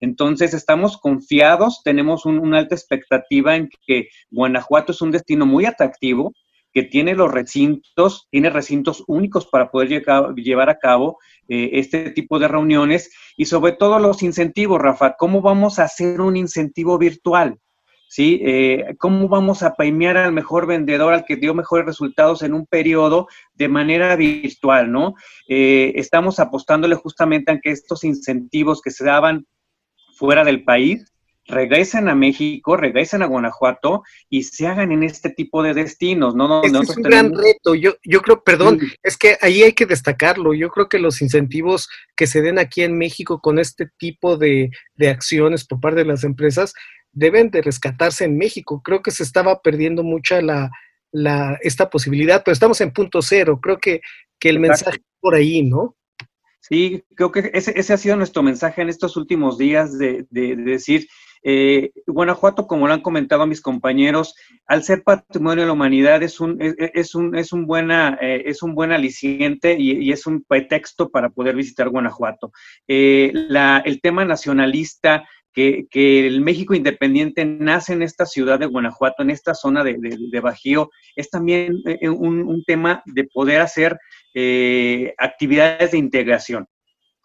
Entonces, estamos confiados, tenemos una alta expectativa en que Guanajuato es un destino muy atractivo, que tiene los recintos, tiene recintos únicos para poder llevar a cabo eh, este tipo de reuniones y sobre todo los incentivos, Rafa. ¿Cómo vamos a hacer un incentivo virtual? ¿Sí? Eh, ¿Cómo vamos a premiar al mejor vendedor, al que dio mejores resultados en un periodo de manera virtual, ¿no? Eh, estamos apostándole justamente a que estos incentivos que se daban fuera del país regresen a México, regresen a Guanajuato y se hagan en este tipo de destinos, ¿no? Este es un gran reto. Yo, yo creo, perdón, es que ahí hay que destacarlo. Yo creo que los incentivos que se den aquí en México con este tipo de, de acciones por parte de las empresas deben de rescatarse en México. Creo que se estaba perdiendo mucha la, la, esta posibilidad, pero estamos en punto cero. Creo que, que el mensaje por ahí, ¿no? Sí, creo que ese, ese, ha sido nuestro mensaje en estos últimos días de, de, de decir, eh, Guanajuato, como lo han comentado mis compañeros, al ser patrimonio de la humanidad es un, es, un, es un, buena, eh, es un buen aliciente y, es un pretexto para poder visitar Guanajuato. Eh, el tema nacionalista, que, el México independiente nace en esta ciudad de Guanajuato, en esta zona de, Bajío, es también un, tema de poder hacer actividades de integración.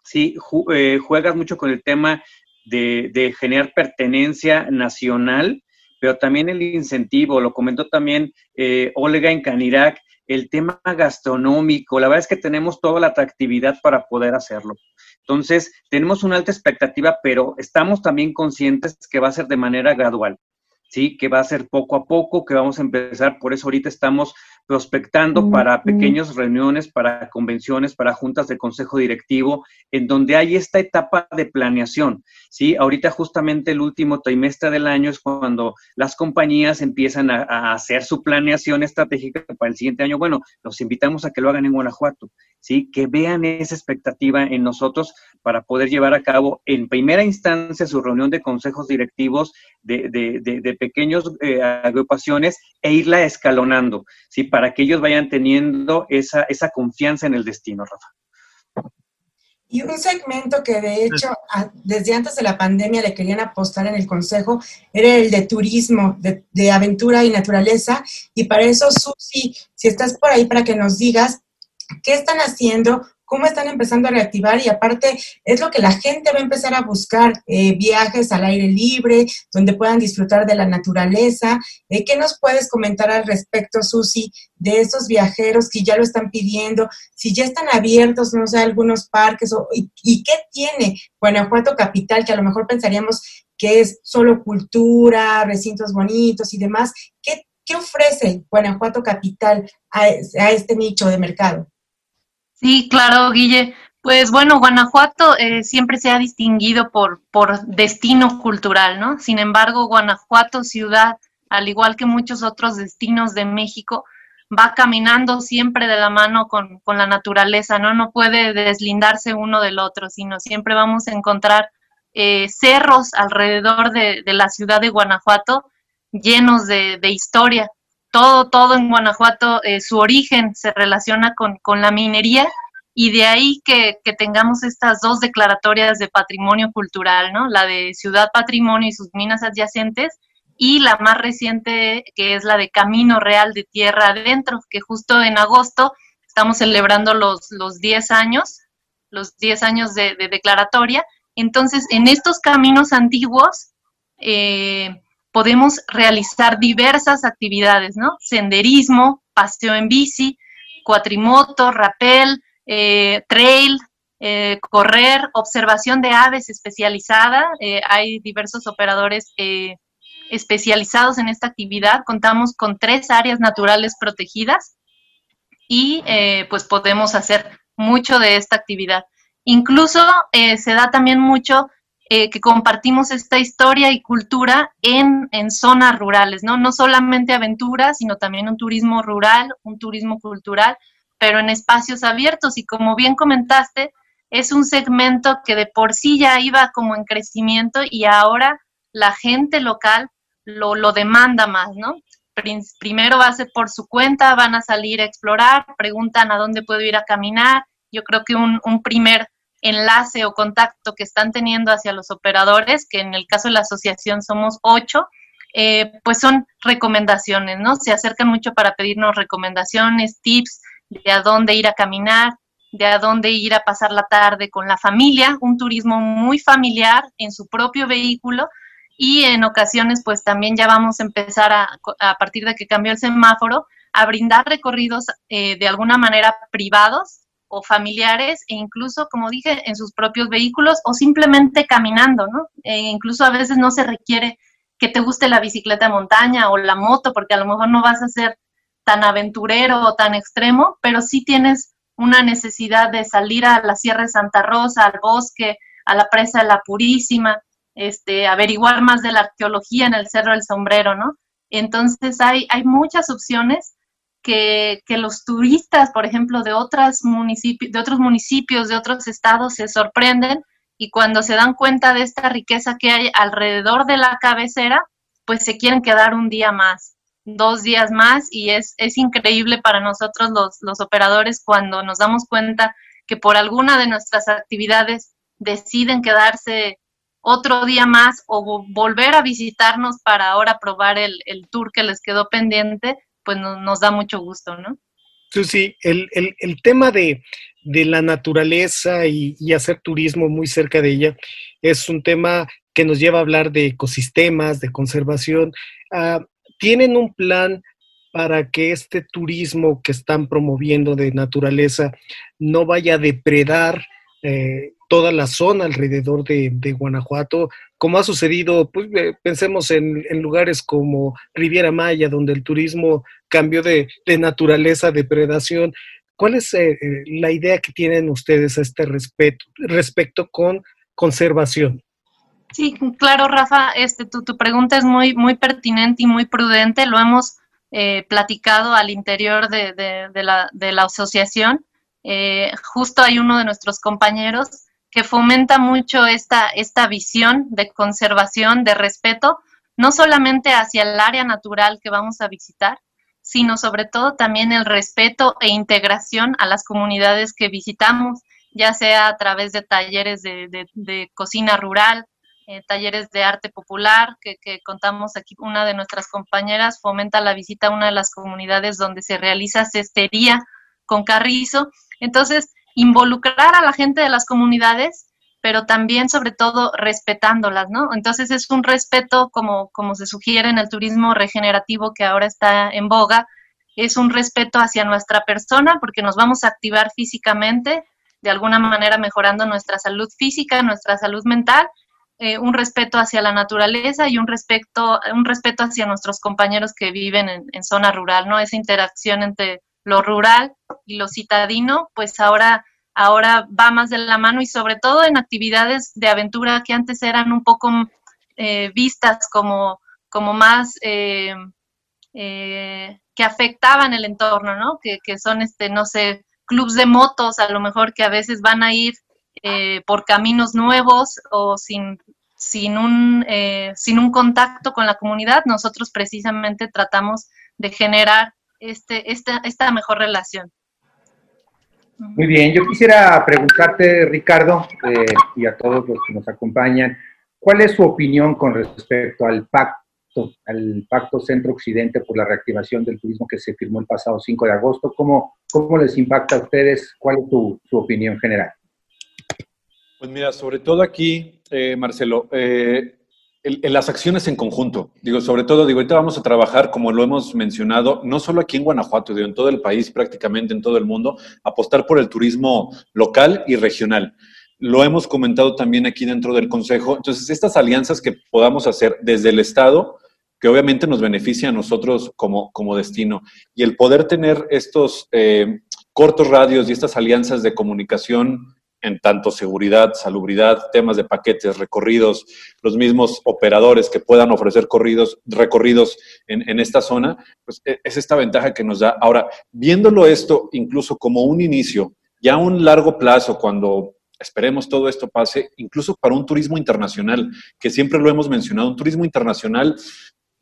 Sí, juegas mucho con el tema de, generar pertenencia nacional, pero también el incentivo, lo comentó también eh, Olga en Canirac, el tema gastronómico, la verdad es que tenemos toda la atractividad para poder hacerlo. Entonces, tenemos una alta expectativa, pero estamos también conscientes que va a ser de manera gradual. ¿Sí? Que va a ser poco a poco, que vamos a empezar, por eso ahorita estamos prospectando para pequeñas reuniones, para convenciones, para juntas de consejo directivo, en donde hay esta etapa de planeación, ¿sí? Ahorita justamente el último trimestre del año es cuando las compañías empiezan a, hacer su planeación estratégica para el siguiente año. Bueno, los invitamos a que lo hagan en Guanajuato, ¿sí? Que vean esa expectativa en nosotros para poder llevar a cabo en primera instancia su reunión de consejos directivos de, de, de, de pequeñas eh, agrupaciones e irla escalonando, ¿sí? Para que ellos vayan teniendo esa, esa confianza en el destino, Rafa. Y un segmento que de hecho desde antes de la pandemia le querían apostar en el Consejo era el de turismo, de, de aventura y naturaleza. Y para eso, Susi, si estás por ahí para que nos digas qué están haciendo cómo están empezando a reactivar y aparte es lo que la gente va a empezar a buscar, eh, viajes al aire libre, donde puedan disfrutar de la naturaleza. Eh, ¿Qué nos puedes comentar al respecto, Susi, de esos viajeros que ya lo están pidiendo? Si ya están abiertos, no sé, algunos parques, o, y, qué tiene Guanajuato Capital, que a lo mejor pensaríamos que es solo cultura, recintos bonitos y demás. ¿Qué, qué ofrece Guanajuato Capital a este nicho de mercado? Sí, claro, Guille. Pues bueno, Guanajuato eh, siempre se ha distinguido por, por destino cultural, ¿no? Sin embargo, Guanajuato, ciudad, al igual que muchos otros destinos de México, va caminando siempre de la mano con, con la naturaleza, ¿no? No puede deslindarse uno del otro, sino siempre vamos a encontrar eh, cerros alrededor de, de, la ciudad de Guanajuato llenos de, de historia todo, todo en Guanajuato, eh, su origen se relaciona con, la minería y de ahí que, tengamos estas dos declaratorias de patrimonio cultural, ¿no? La de Ciudad Patrimonio y sus minas adyacentes y la más reciente que es la de Camino Real de Tierra Adentro, que justo en agosto estamos celebrando los, los 10 años, los 10 años de, declaratoria. Entonces, en estos caminos antiguos, eh, podemos realizar diversas actividades, ¿no? Senderismo, paseo en bici, cuatrimoto, rappel, eh, trail, eh, correr, observación de aves especializada. Eh, hay diversos operadores especializados en esta actividad. Contamos con tres áreas naturales protegidas y pues podemos hacer mucho de esta actividad. Incluso se da también mucho eh, que compartimos esta historia y cultura en, en, zonas rurales, ¿no? No solamente aventuras, sino también un turismo rural, un turismo cultural, pero en espacios abiertos. Y como bien comentaste, es un segmento que de por sí ya iba como en crecimiento y ahora la gente local lo, lo demanda más, ¿no? Primero va a ser por su cuenta, van a salir a explorar, preguntan a dónde puedo ir a caminar. Yo creo que un, un primer enlace o contacto que están teniendo hacia los operadores, que en el caso de la asociación somos ocho, eh, pues son recomendaciones, ¿no? Se acercan mucho para pedirnos recomendaciones, tips de a dónde ir a caminar, de a dónde ir a pasar la tarde con la familia, un turismo muy familiar en su propio vehículo y en ocasiones pues también ya vamos a empezar a, a partir de que cambió el semáforo, a brindar recorridos eh, de alguna manera privados o familiares e incluso, como dije, en sus propios vehículos o simplemente caminando, ¿no? E incluso a veces no se requiere que te guste la bicicleta de montaña o la moto, porque a lo mejor no vas a ser tan aventurero o tan extremo, pero sí tienes una necesidad de salir a la Sierra de Santa Rosa, al bosque, a la presa de la Purísima, este, averiguar más de la arqueología en el Cerro del Sombrero, ¿no? Entonces hay, hay muchas opciones que, los turistas, por ejemplo, de, otras municipios, de otros municipios, de otros estados, se sorprenden y cuando se dan cuenta de esta riqueza que hay alrededor de la cabecera, pues se quieren quedar un día más, dos días más y es, es increíble para nosotros los, los operadores cuando nos damos cuenta que por alguna de nuestras actividades deciden quedarse otro día más o volver a visitarnos para ahora probar el, el tour que les quedó pendiente, pues no, nos da mucho gusto, ¿no? Susi, el, el, tema de, de, la naturaleza y, hacer turismo muy cerca de ella es un tema que nos lleva a hablar de ecosistemas, de conservación. Uh, ¿Tienen un plan para que este turismo que están promoviendo de naturaleza no vaya a depredar eh, toda la zona alrededor de, de, Guanajuato, como ha sucedido, pues eh, pensemos en, en, lugares como Riviera Maya, donde el turismo cambió de, de naturaleza, depredación. ¿Cuál es eh, eh, la idea que tienen ustedes a este respecto, respecto con conservación? Sí, claro, Rafa, este, tu, tu pregunta es muy, muy pertinente y muy prudente. Lo hemos eh, platicado al interior de, de, la, de la asociación. Eh, justo hay uno de nuestros compañeros que fomenta mucho esta, esta visión de conservación, de respeto, no solamente hacia el área natural que vamos a visitar, sino sobre todo también el respeto e integración a las comunidades que visitamos, ya sea a través de talleres de, de, cocina rural, eh, talleres de arte popular, que, contamos aquí, una de nuestras compañeras fomenta la visita a una de las comunidades donde se realiza cestería con carrizo. Entonces, involucrar a la gente de las comunidades, pero también sobre todo respetándolas, ¿no? Entonces es un respeto como, como se sugiere en el turismo regenerativo que ahora está en boga, es un respeto hacia nuestra persona porque nos vamos a activar físicamente, de alguna manera mejorando nuestra salud física, nuestra salud mental, eh, un respeto hacia la naturaleza y un respeto, un respeto hacia nuestros compañeros que viven en, en zona rural, ¿no? Esa interacción entre lo rural y lo citadino, pues ahora, ahora va más de la mano y sobre todo en actividades de aventura que antes eran un poco eh, vistas como, como más eh, eh, que afectaban el entorno, ¿no? Que, que, son, este, no sé, clubs de motos a lo mejor que a veces van a ir eh, por caminos nuevos o sin, sin, un, eh, sin un contacto con la comunidad. Nosotros precisamente tratamos de generar este, esta, esta mejor relación. Muy bien, yo quisiera preguntarte, Ricardo, eh, y a todos los que nos acompañan, ¿cuál es su opinión con respecto al pacto, al pacto Centro-Occidente por la reactivación del turismo que se firmó el pasado 5 de agosto? ¿Cómo, cómo les impacta a ustedes? ¿Cuál es tu, su opinión general? Pues mira, sobre todo aquí, eh, Marcelo, eh, en las acciones en conjunto. Digo, sobre todo, digo, ahorita vamos a trabajar, como lo hemos mencionado, no solo aquí en Guanajuato, digo, en todo el país, prácticamente en todo el mundo, apostar por el turismo local y regional. Lo hemos comentado también aquí dentro del Consejo. Entonces, estas alianzas que podamos hacer desde el Estado, que obviamente nos beneficia a nosotros como, como destino, y el poder tener estos eh, cortos radios y estas alianzas de comunicación en tanto seguridad, salubridad, temas de paquetes, recorridos, los mismos operadores que puedan ofrecer corridos, recorridos en, en, esta zona, pues e, es esta ventaja que nos da. Ahora, viéndolo esto incluso como un inicio, ya a un largo plazo, cuando esperemos todo esto pase, incluso para un turismo internacional, que siempre lo hemos mencionado, un turismo internacional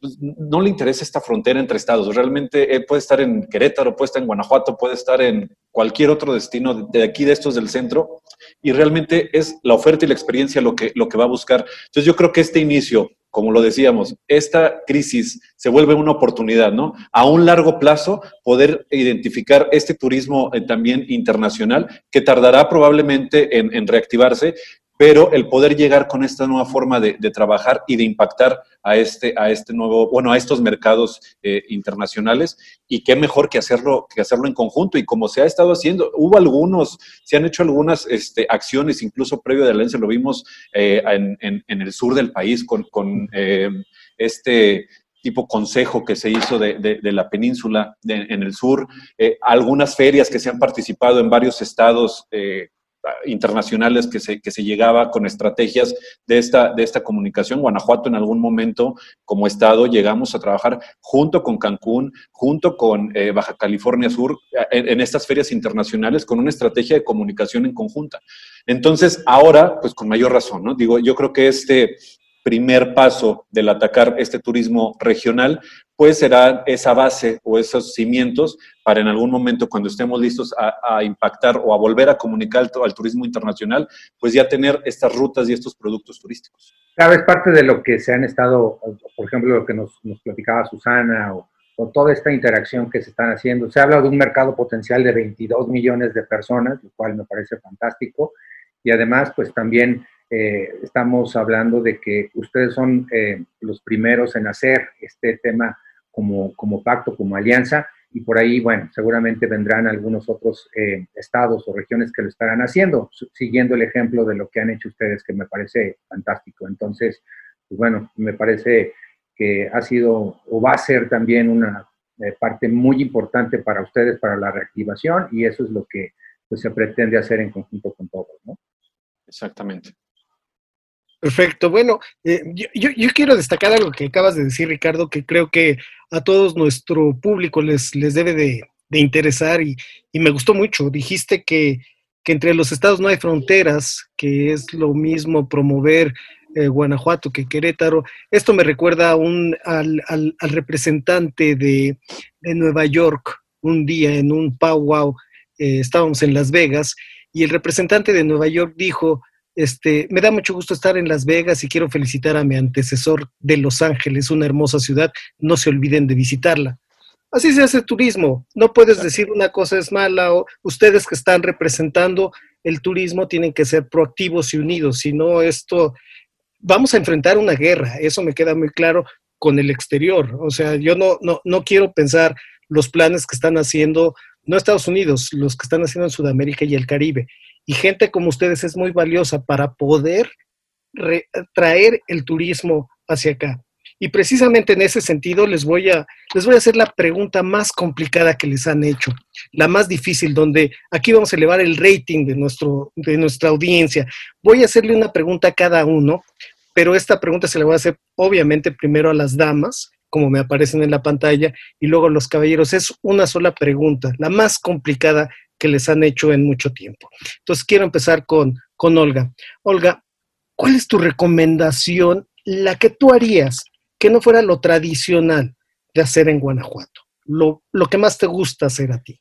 pues, no le interesa esta frontera entre estados. Realmente eh, puede estar en Querétaro, puede estar en Guanajuato, puede estar en cualquier otro destino de aquí, de estos del centro, y realmente es la oferta y la experiencia lo que, lo que va a buscar. Entonces yo creo que este inicio, como lo decíamos, esta crisis se vuelve una oportunidad, ¿no? A un largo plazo poder identificar este turismo eh, también internacional que tardará probablemente en, en reactivarse, pero el poder llegar con esta nueva forma de, trabajar y de impactar a este, a este nuevo, bueno, a estos mercados eh, internacionales, y qué mejor que hacerlo, que hacerlo en conjunto, y como se ha estado haciendo, hubo algunos, se han hecho algunas este, acciones, incluso previo de la lo vimos eh, en, el sur del país con, eh, este tipo consejo que se hizo de, la península en el sur, algunas ferias que se han participado en varios estados internacionales que se, que se llegaba con estrategias de esta, de esta comunicación. Guanajuato en algún momento como estado llegamos a trabajar junto con Cancún, junto con eh, Baja California Sur, en, en, estas ferias internacionales con una estrategia de comunicación en conjunta. Entonces, ahora, pues con mayor razón, ¿no? Digo, yo creo que este primer paso del atacar este turismo regional, pues será esa base o esos cimientos para en algún momento cuando estemos listos a, impactar o a volver a comunicar al, turismo internacional, pues ya tener estas rutas y estos productos turísticos. Claro, es parte de lo que se han estado, por ejemplo, lo que nos, platicaba Susana o, o, toda esta interacción que se están haciendo. Se habla de un mercado potencial de 22 millones de personas, lo cual me parece fantástico. Y además, pues también eh, estamos hablando de que ustedes son eh, los primeros en hacer este tema como, como pacto, como alianza, y por ahí, bueno, seguramente vendrán algunos otros eh, estados o regiones que lo estarán haciendo, siguiendo el ejemplo de lo que han hecho ustedes, que me parece fantástico. Entonces, pues bueno, me parece que ha sido o va a ser también una parte muy importante para ustedes, para la reactivación, y eso es lo que pues, se pretende hacer en conjunto con todos, ¿no? Exactamente. Perfecto. Bueno, eh, yo, quiero destacar algo que acabas de decir, Ricardo, que creo que a todos nuestro público les, les debe de, interesar y, me gustó mucho. Dijiste que, entre los estados no hay fronteras, que es lo mismo promover eh, Guanajuato que Querétaro. Esto me recuerda un, al, representante de, Nueva York un día en un powwow, eh, estábamos en Las Vegas, y el representante de Nueva York dijo, este, me da mucho gusto estar en Las Vegas y quiero felicitar a mi antecesor de Los Ángeles, una hermosa ciudad. No se olviden de visitarla. Así se hace turismo. No puedes decir una cosa es mala o ustedes que están representando el turismo tienen que ser proactivos y unidos. Si no, esto, vamos a enfrentar una guerra. Eso me queda muy claro con el exterior. O sea, yo no, no, no quiero pensar los planes que están haciendo, no Estados Unidos, los que están haciendo en Sudamérica y el Caribe. Y gente como ustedes es muy valiosa para poder traer el turismo hacia acá. Y precisamente en ese sentido les voy, a, les voy a hacer la pregunta más complicada que les han hecho, la más difícil, donde aquí vamos a elevar el rating de, nuestro, de nuestra audiencia. Voy a hacerle una pregunta a cada uno, pero esta pregunta se la voy a hacer obviamente primero a las damas, como me aparecen en la pantalla, y luego a los caballeros. Es una sola pregunta, la más complicada que les han hecho en mucho tiempo. Entonces quiero empezar con, con Olga. Olga, ¿cuál es tu recomendación, la que tú harías, que no fuera lo tradicional de hacer en Guanajuato? Lo, lo que más te gusta hacer a ti.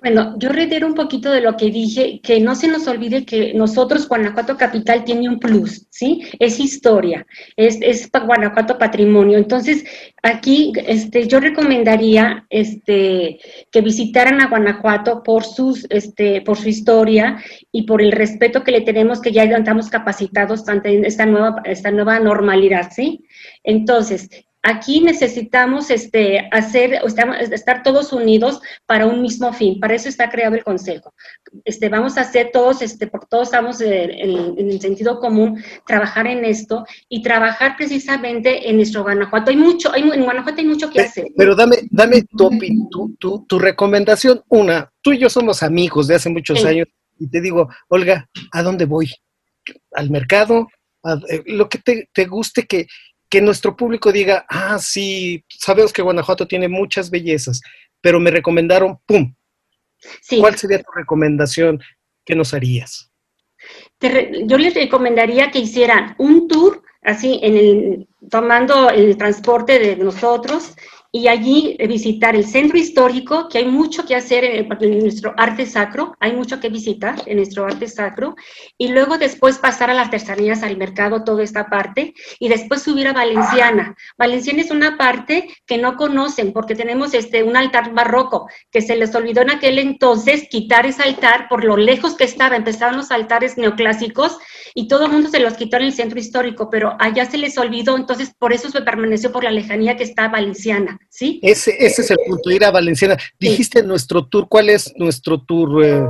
Bueno, yo reitero un poquito de lo que dije, que no se nos olvide que nosotros, Guanajuato Capital, tiene un plus, ¿sí? Es historia, es, es Guanajuato Patrimonio. Entonces, aquí este, yo recomendaría este, que visitaran a Guanajuato por, sus, este, por su historia y por el respeto que le tenemos, que ya estamos capacitados ante esta nueva, esta nueva normalidad, ¿sí? Entonces, Aquí necesitamos este, hacer, estar todos unidos para un mismo fin. Para eso está creado el Consejo. Este, vamos a hacer todos, este, por todos estamos en, el sentido común, trabajar en esto y trabajar precisamente en nuestro Guanajuato. Hay mucho, hay, en Guanajuato hay mucho que hacer. Pero dame, dame tu, tu, tu, recomendación. Una, tú y yo somos amigos de hace muchos años y te digo, Olga, ¿a dónde voy? ¿Al mercado? Eh, lo que te, te guste que que nuestro público diga, ah, sí, sabemos que Guanajuato tiene muchas bellezas, pero me recomendaron, ¡pum! ¿Cuál sería tu recomendación? ¿Qué nos harías? yo les recomendaría que hicieran un tour así en el tomando el transporte de nosotros y allí visitar el centro histórico, que hay mucho que hacer en, nuestro arte sacro, hay mucho que visitar en nuestro arte sacro, y luego después pasar a las artesanías, al mercado, toda esta parte, y después subir a Valenciana. Valenciana es una parte que no conocen, porque tenemos este, un altar barroco, que se les olvidó en aquel entonces quitar ese altar por lo lejos que estaba, empezaron los altares neoclásicos, y todo el mundo se los quitó en el centro histórico, pero allá se les olvidó, entonces por eso se permaneció por la lejanía que está Valenciana. ¿Sí? Ese, ese es el punto, ir a Valenciana. Dijiste nuestro tour, ¿cuál es nuestro tour? Eh,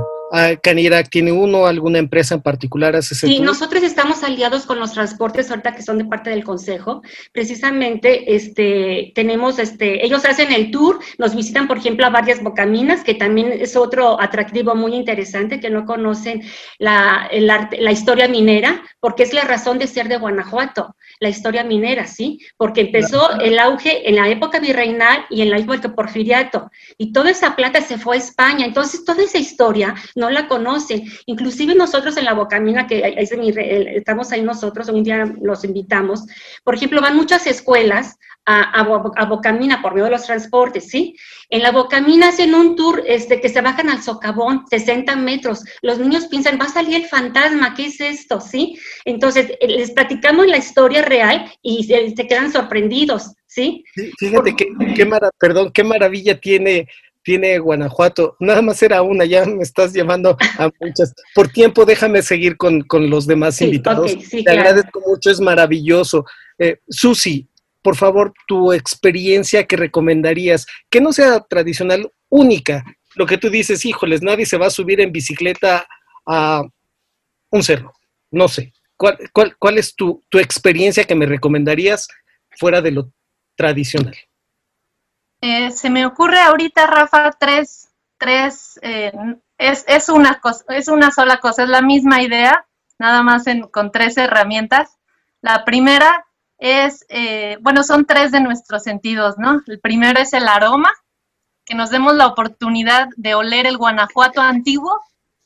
Canira, ¿tiene uno alguna empresa en particular? Hace sí, nosotros estamos aliados con los transportes ahorita que son de parte del consejo. Precisamente, este, tenemos, este, ellos hacen el tour, nos visitan, por ejemplo, a varias bocaminas, que también es otro atractivo muy interesante, que no conocen la, la historia minera, porque es la razón de ser de Guanajuato la historia minera, ¿sí? Porque empezó el auge en la época virreinal y en la época porfiriato, y toda esa plata se fue a España, entonces toda esa historia no la conocen, inclusive nosotros en la Bocamina, que estamos ahí nosotros, un día los invitamos, por ejemplo, van muchas escuelas a, a, Bocamina por medio de los transportes, ¿sí? En la Bocamina hacen un tour este, que se bajan al socavón, 60 metros. Los niños piensan, va a salir el fantasma, ¿qué es esto? ¿Sí? Entonces, eh, les platicamos la historia real y se, quedan sorprendidos, ¿sí? fíjate qué, perdón, qué maravilla tiene tiene Guanajuato. Nada más era una, ya me estás llamando a muchas. Por tiempo, déjame seguir con, los demás invitados. Te agradezco mucho, es maravilloso. Eh, Susi, por favor, tu experiencia que recomendarías, que no sea tradicional, única. Lo que tú dices, híjoles, nadie se va a subir en bicicleta a un cerro. No sé. ¿Cuál, cuál, es tu, experiencia que me recomendarías fuera de lo tradicional? Eh, se me ocurre ahorita, Rafa, tres, tres, eh, es, es, una cosa, es una sola cosa, es la misma idea, nada más con tres herramientas. La primera es, eh, bueno, son tres de nuestros sentidos, ¿no? El primero es el aroma, que nos demos la oportunidad de oler el Guanajuato antiguo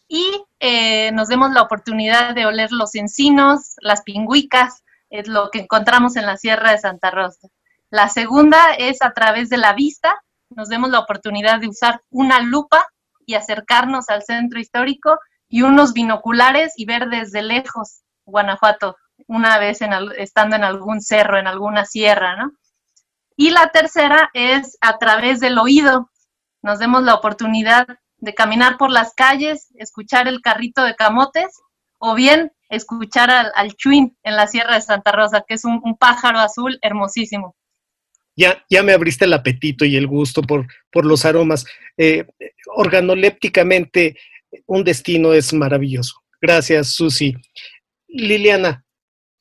y eh, nos demos la oportunidad de oler los encinos, las pingüicas, es lo que encontramos en la Sierra de Santa Rosa. La segunda es a través de la vista, nos demos la oportunidad de usar una lupa y acercarnos al centro histórico y unos binoculares y ver desde lejos Guanajuato, una vez en estando en algún cerro, en alguna sierra, ¿no? Y la tercera es a través del oído. Nos demos la oportunidad de caminar por las calles, escuchar el carrito de camotes o bien escuchar al, al en la Sierra de Santa Rosa, que es un, pájaro azul hermosísimo. Ya, ya me abriste el apetito y el gusto por, por los aromas. Eh, organolépticamente, un destino es maravilloso. Gracias, Susi. Liliana,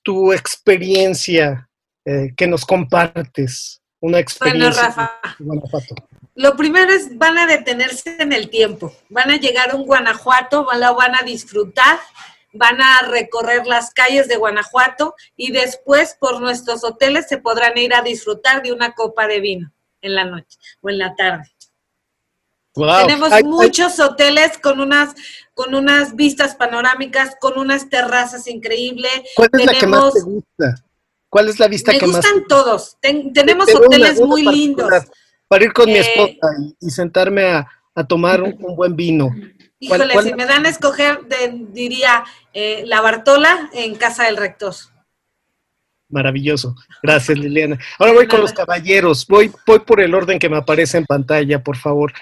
tu experiencia eh, que nos compartes. Una experiencia. Bueno, Rafa. Lo primero es, van a detenerse en el tiempo. Van a llegar a un Guanajuato, van, la van a disfrutar, van a recorrer las calles de Guanajuato y después por nuestros hoteles se podrán ir a disfrutar de una copa de vino en la noche o en la tarde. Tenemos muchos hoteles con unas con unas vistas panorámicas, con unas terrazas increíbles. ¿Cuál es la que más te gusta? ¿Cuál es la vista que más? Me gustan todos. tenemos hoteles muy lindos. Para ir con mi eh, esposa y, sentarme a, tomar un, buen vino. Híjole, si me dan a escoger, diría eh, la Bartola en Casa del Rector. Maravilloso. Gracias, Liliana. Ahora voy con los caballeros. Voy, voy por el orden que me aparece en pantalla, por favor.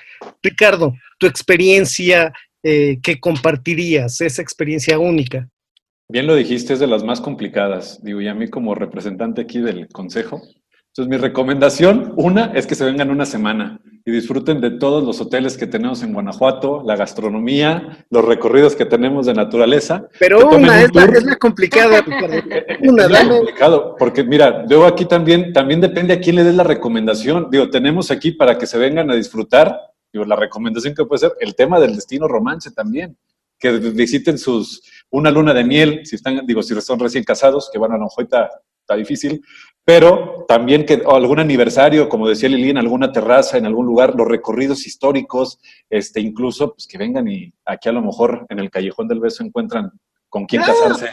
Ricardo, tu experiencia eh, que compartirías, esa experiencia única. Bien lo dijiste, es de las más complicadas. Digo, y a mí como representante aquí del consejo. Entonces, mi recomendación, una, es que se vengan una semana y disfruten de todos los hoteles que tenemos en Guanajuato, la gastronomía, los recorridos que tenemos de naturaleza. Pero una, es, la, complicada, Una, es complicado, porque mira, luego aquí también, también depende a quién le des la recomendación. Digo, tenemos aquí para que se vengan a disfrutar Digo, la recomendación que puede ser el tema del destino romance también, que visiten sus una luna de miel, si están, digo, si son recién casados, que van a lo mejor está, difícil, pero también que algún aniversario, como decía Lili, en alguna terraza, en algún lugar, los recorridos históricos, este, incluso pues que vengan y aquí a lo mejor en el Callejón del Beso encuentran con quién casarse.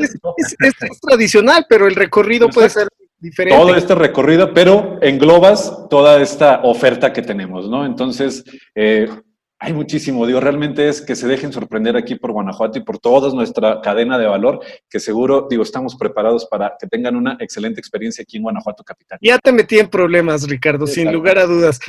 Es, tradicional, pero el recorrido puede ser diferente. Todo este recorrido, pero englobas toda esta oferta que tenemos, ¿no? Entonces, eh, hay muchísimo, digo, realmente es que se dejen sorprender aquí por Guanajuato y por toda nuestra cadena de valor, que seguro, digo, estamos preparados para que tengan una excelente experiencia aquí en Guanajuato Capital. Ya te metí en problemas, Ricardo, sin lugar a dudas.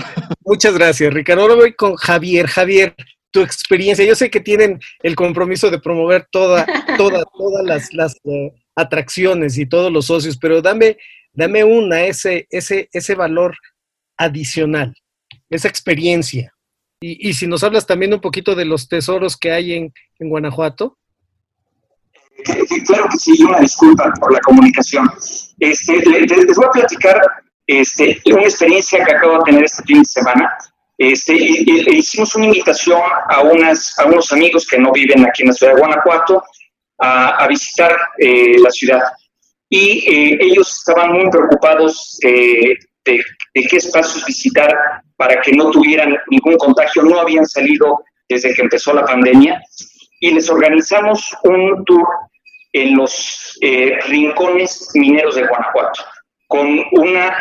Muchas gracias, Ricardo. Ahora voy con Javier. Javier, tu experiencia. Yo sé que tienen el compromiso de promover toda, toda, todas las, las eh, atracciones y todos los socios, pero dame, dame una, ese, ese, ese valor adicional, esa experiencia. Y, si nos hablas también un poquito de los tesoros que hay en, Guanajuato. Claro que sí, una disculpa por la comunicación. Este, les, voy a platicar este, una experiencia que acabo de tener este fin de semana. Este, hicimos una invitación a, unas, a unos amigos que no viven aquí en la ciudad de Guanajuato a, visitar eh, la ciudad. Y eh, ellos estaban muy preocupados de, qué espacios visitar para que no tuvieran ningún contagio, no habían salido desde que empezó la pandemia. Y les organizamos un tour en los eh, rincones mineros de Guanajuato con una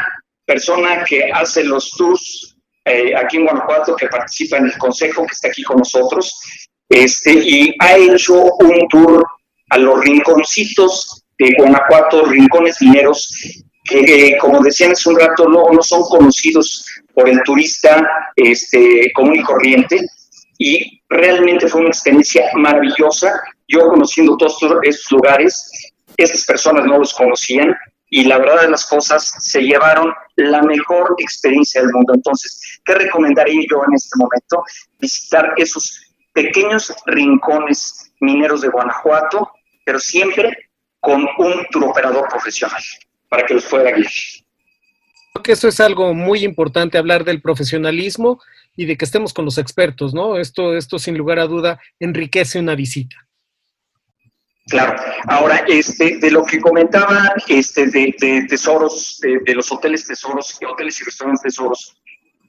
persona que hace los tours eh, aquí en Guanajuato, que participa en el consejo, que está aquí con nosotros, este, y ha hecho un tour a los rinconcitos de Guanajuato, rincones mineros, que como decían hace un rato, no, no son conocidos por el turista este, común y corriente. Y realmente fue una experiencia maravillosa. Yo conociendo todos estos lugares, estas personas no los conocían y la verdad de las cosas se llevaron la mejor experiencia del mundo. Entonces, ¿qué recomendaría yo en este momento? Visitar esos pequeños rincones mineros de Guanajuato, pero siempre con un turoperador profesional para que los pueda guiar. Creo que eso es algo muy importante, hablar del profesionalismo y de que estemos con los expertos, ¿no? Esto, esto sin lugar a duda enriquece una visita. Claro. Ahora, este, de lo que comentaba este, de, tesoros, de, los hoteles tesoros, hoteles y restaurantes tesoros,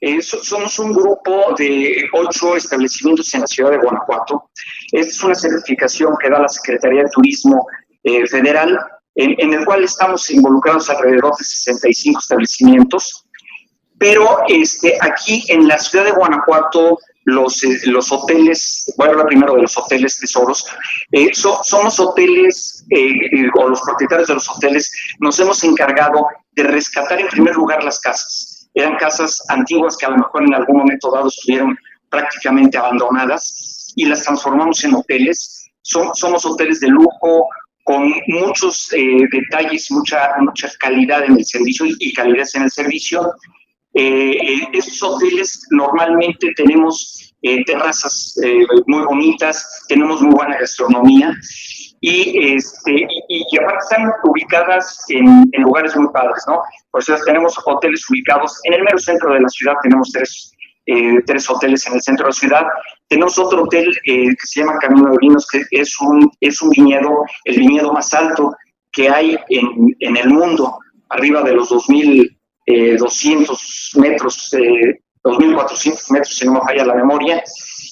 eh, somos un grupo de ocho establecimientos en la ciudad de Guanajuato. Esta es una certificación que da la Secretaría de Turismo eh, Federal en, el cual estamos involucrados alrededor de 65 establecimientos, pero este, aquí en la ciudad de Guanajuato, los, eh, los hoteles, voy a hablar primero de los hoteles tesoros, eh, somos hoteles, eh, o los propietarios de los hoteles, nos hemos encargado de rescatar en primer lugar las casas. Eran casas antiguas que a lo mejor en algún momento dado estuvieron prácticamente abandonadas y las transformamos en hoteles. somos hoteles de lujo, con muchos eh, detalles, mucha, mucha calidad en el servicio y, calidad en el servicio. Eh, eh, estos hoteles normalmente tenemos terrazas muy bonitas, tenemos muy buena gastronomía y, este, y, aparte están ubicadas en, en, lugares muy padres, ¿no? Por eso tenemos hoteles ubicados en el mero centro de la ciudad, tenemos tres eh, tres hoteles en el centro de la ciudad. Tenemos otro hotel eh, que se llama Camino de Vinos, que es un, es un viñedo, el viñedo más alto que hay en, en el mundo, arriba de los 2.200 eh, metros, 2.400 metros, si no me falla la memoria.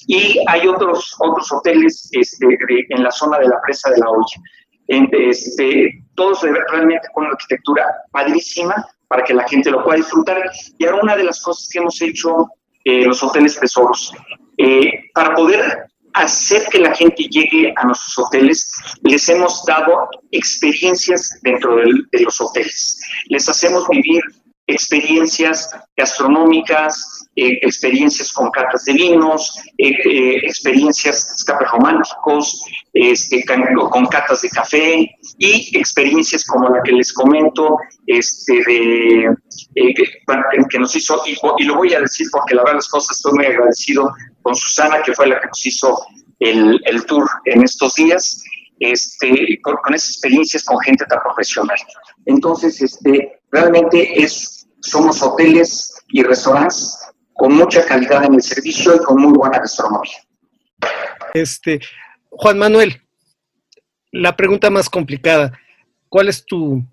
Y hay otros, otros hoteles este, en la zona de la presa de la olla. Este, todos realmente con una arquitectura padrísima para que la gente lo pueda disfrutar. Y ahora una de las cosas que hemos hecho eh, los hoteles tesoros. Eh, para poder hacer que la gente llegue a nuestros hoteles, les hemos dado experiencias dentro de los hoteles. Les hacemos vivir experiencias gastronómicas, eh, experiencias con cartas de vinos, eh, eh, experiencias escape románticos, este, con catas de café y experiencias como la que les comento, este, de, que, nos hizo, y, lo voy a decir porque la verdad las cosas estoy muy agradecido con Susana, que fue la que nos hizo el, el tour en estos días, este, con, con, esas experiencias con gente tan profesional. Entonces, este, realmente es somos hoteles y restaurantes con mucha calidad en el servicio y con muy buena gastronomía. Este, Juan Manuel, la pregunta más complicada, ¿cuál es tu,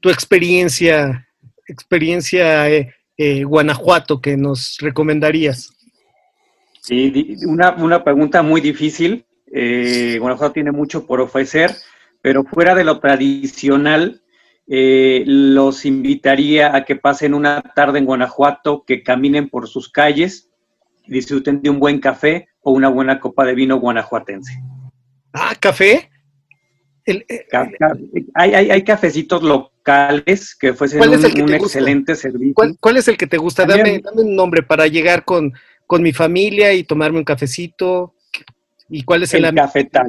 tu experiencia, experiencia eh, eh, Guanajuato que nos recomendarías? Sí, una, una pregunta muy difícil. Eh, Guanajuato tiene mucho por ofrecer, pero fuera de lo tradicional, eh, los invitaría a que pasen una tarde en Guanajuato, que caminen por sus calles, disfruten de un buen café o una buena copa de vino guanajuatense. Ah, café. Eh, hay, hay, cafecitos locales que fuesen un, excelente servicio. ¿Cuál, es el que te gusta? Dame, un nombre para llegar con, con mi familia y tomarme un cafecito. ¿Y cuál es el, el cafetal?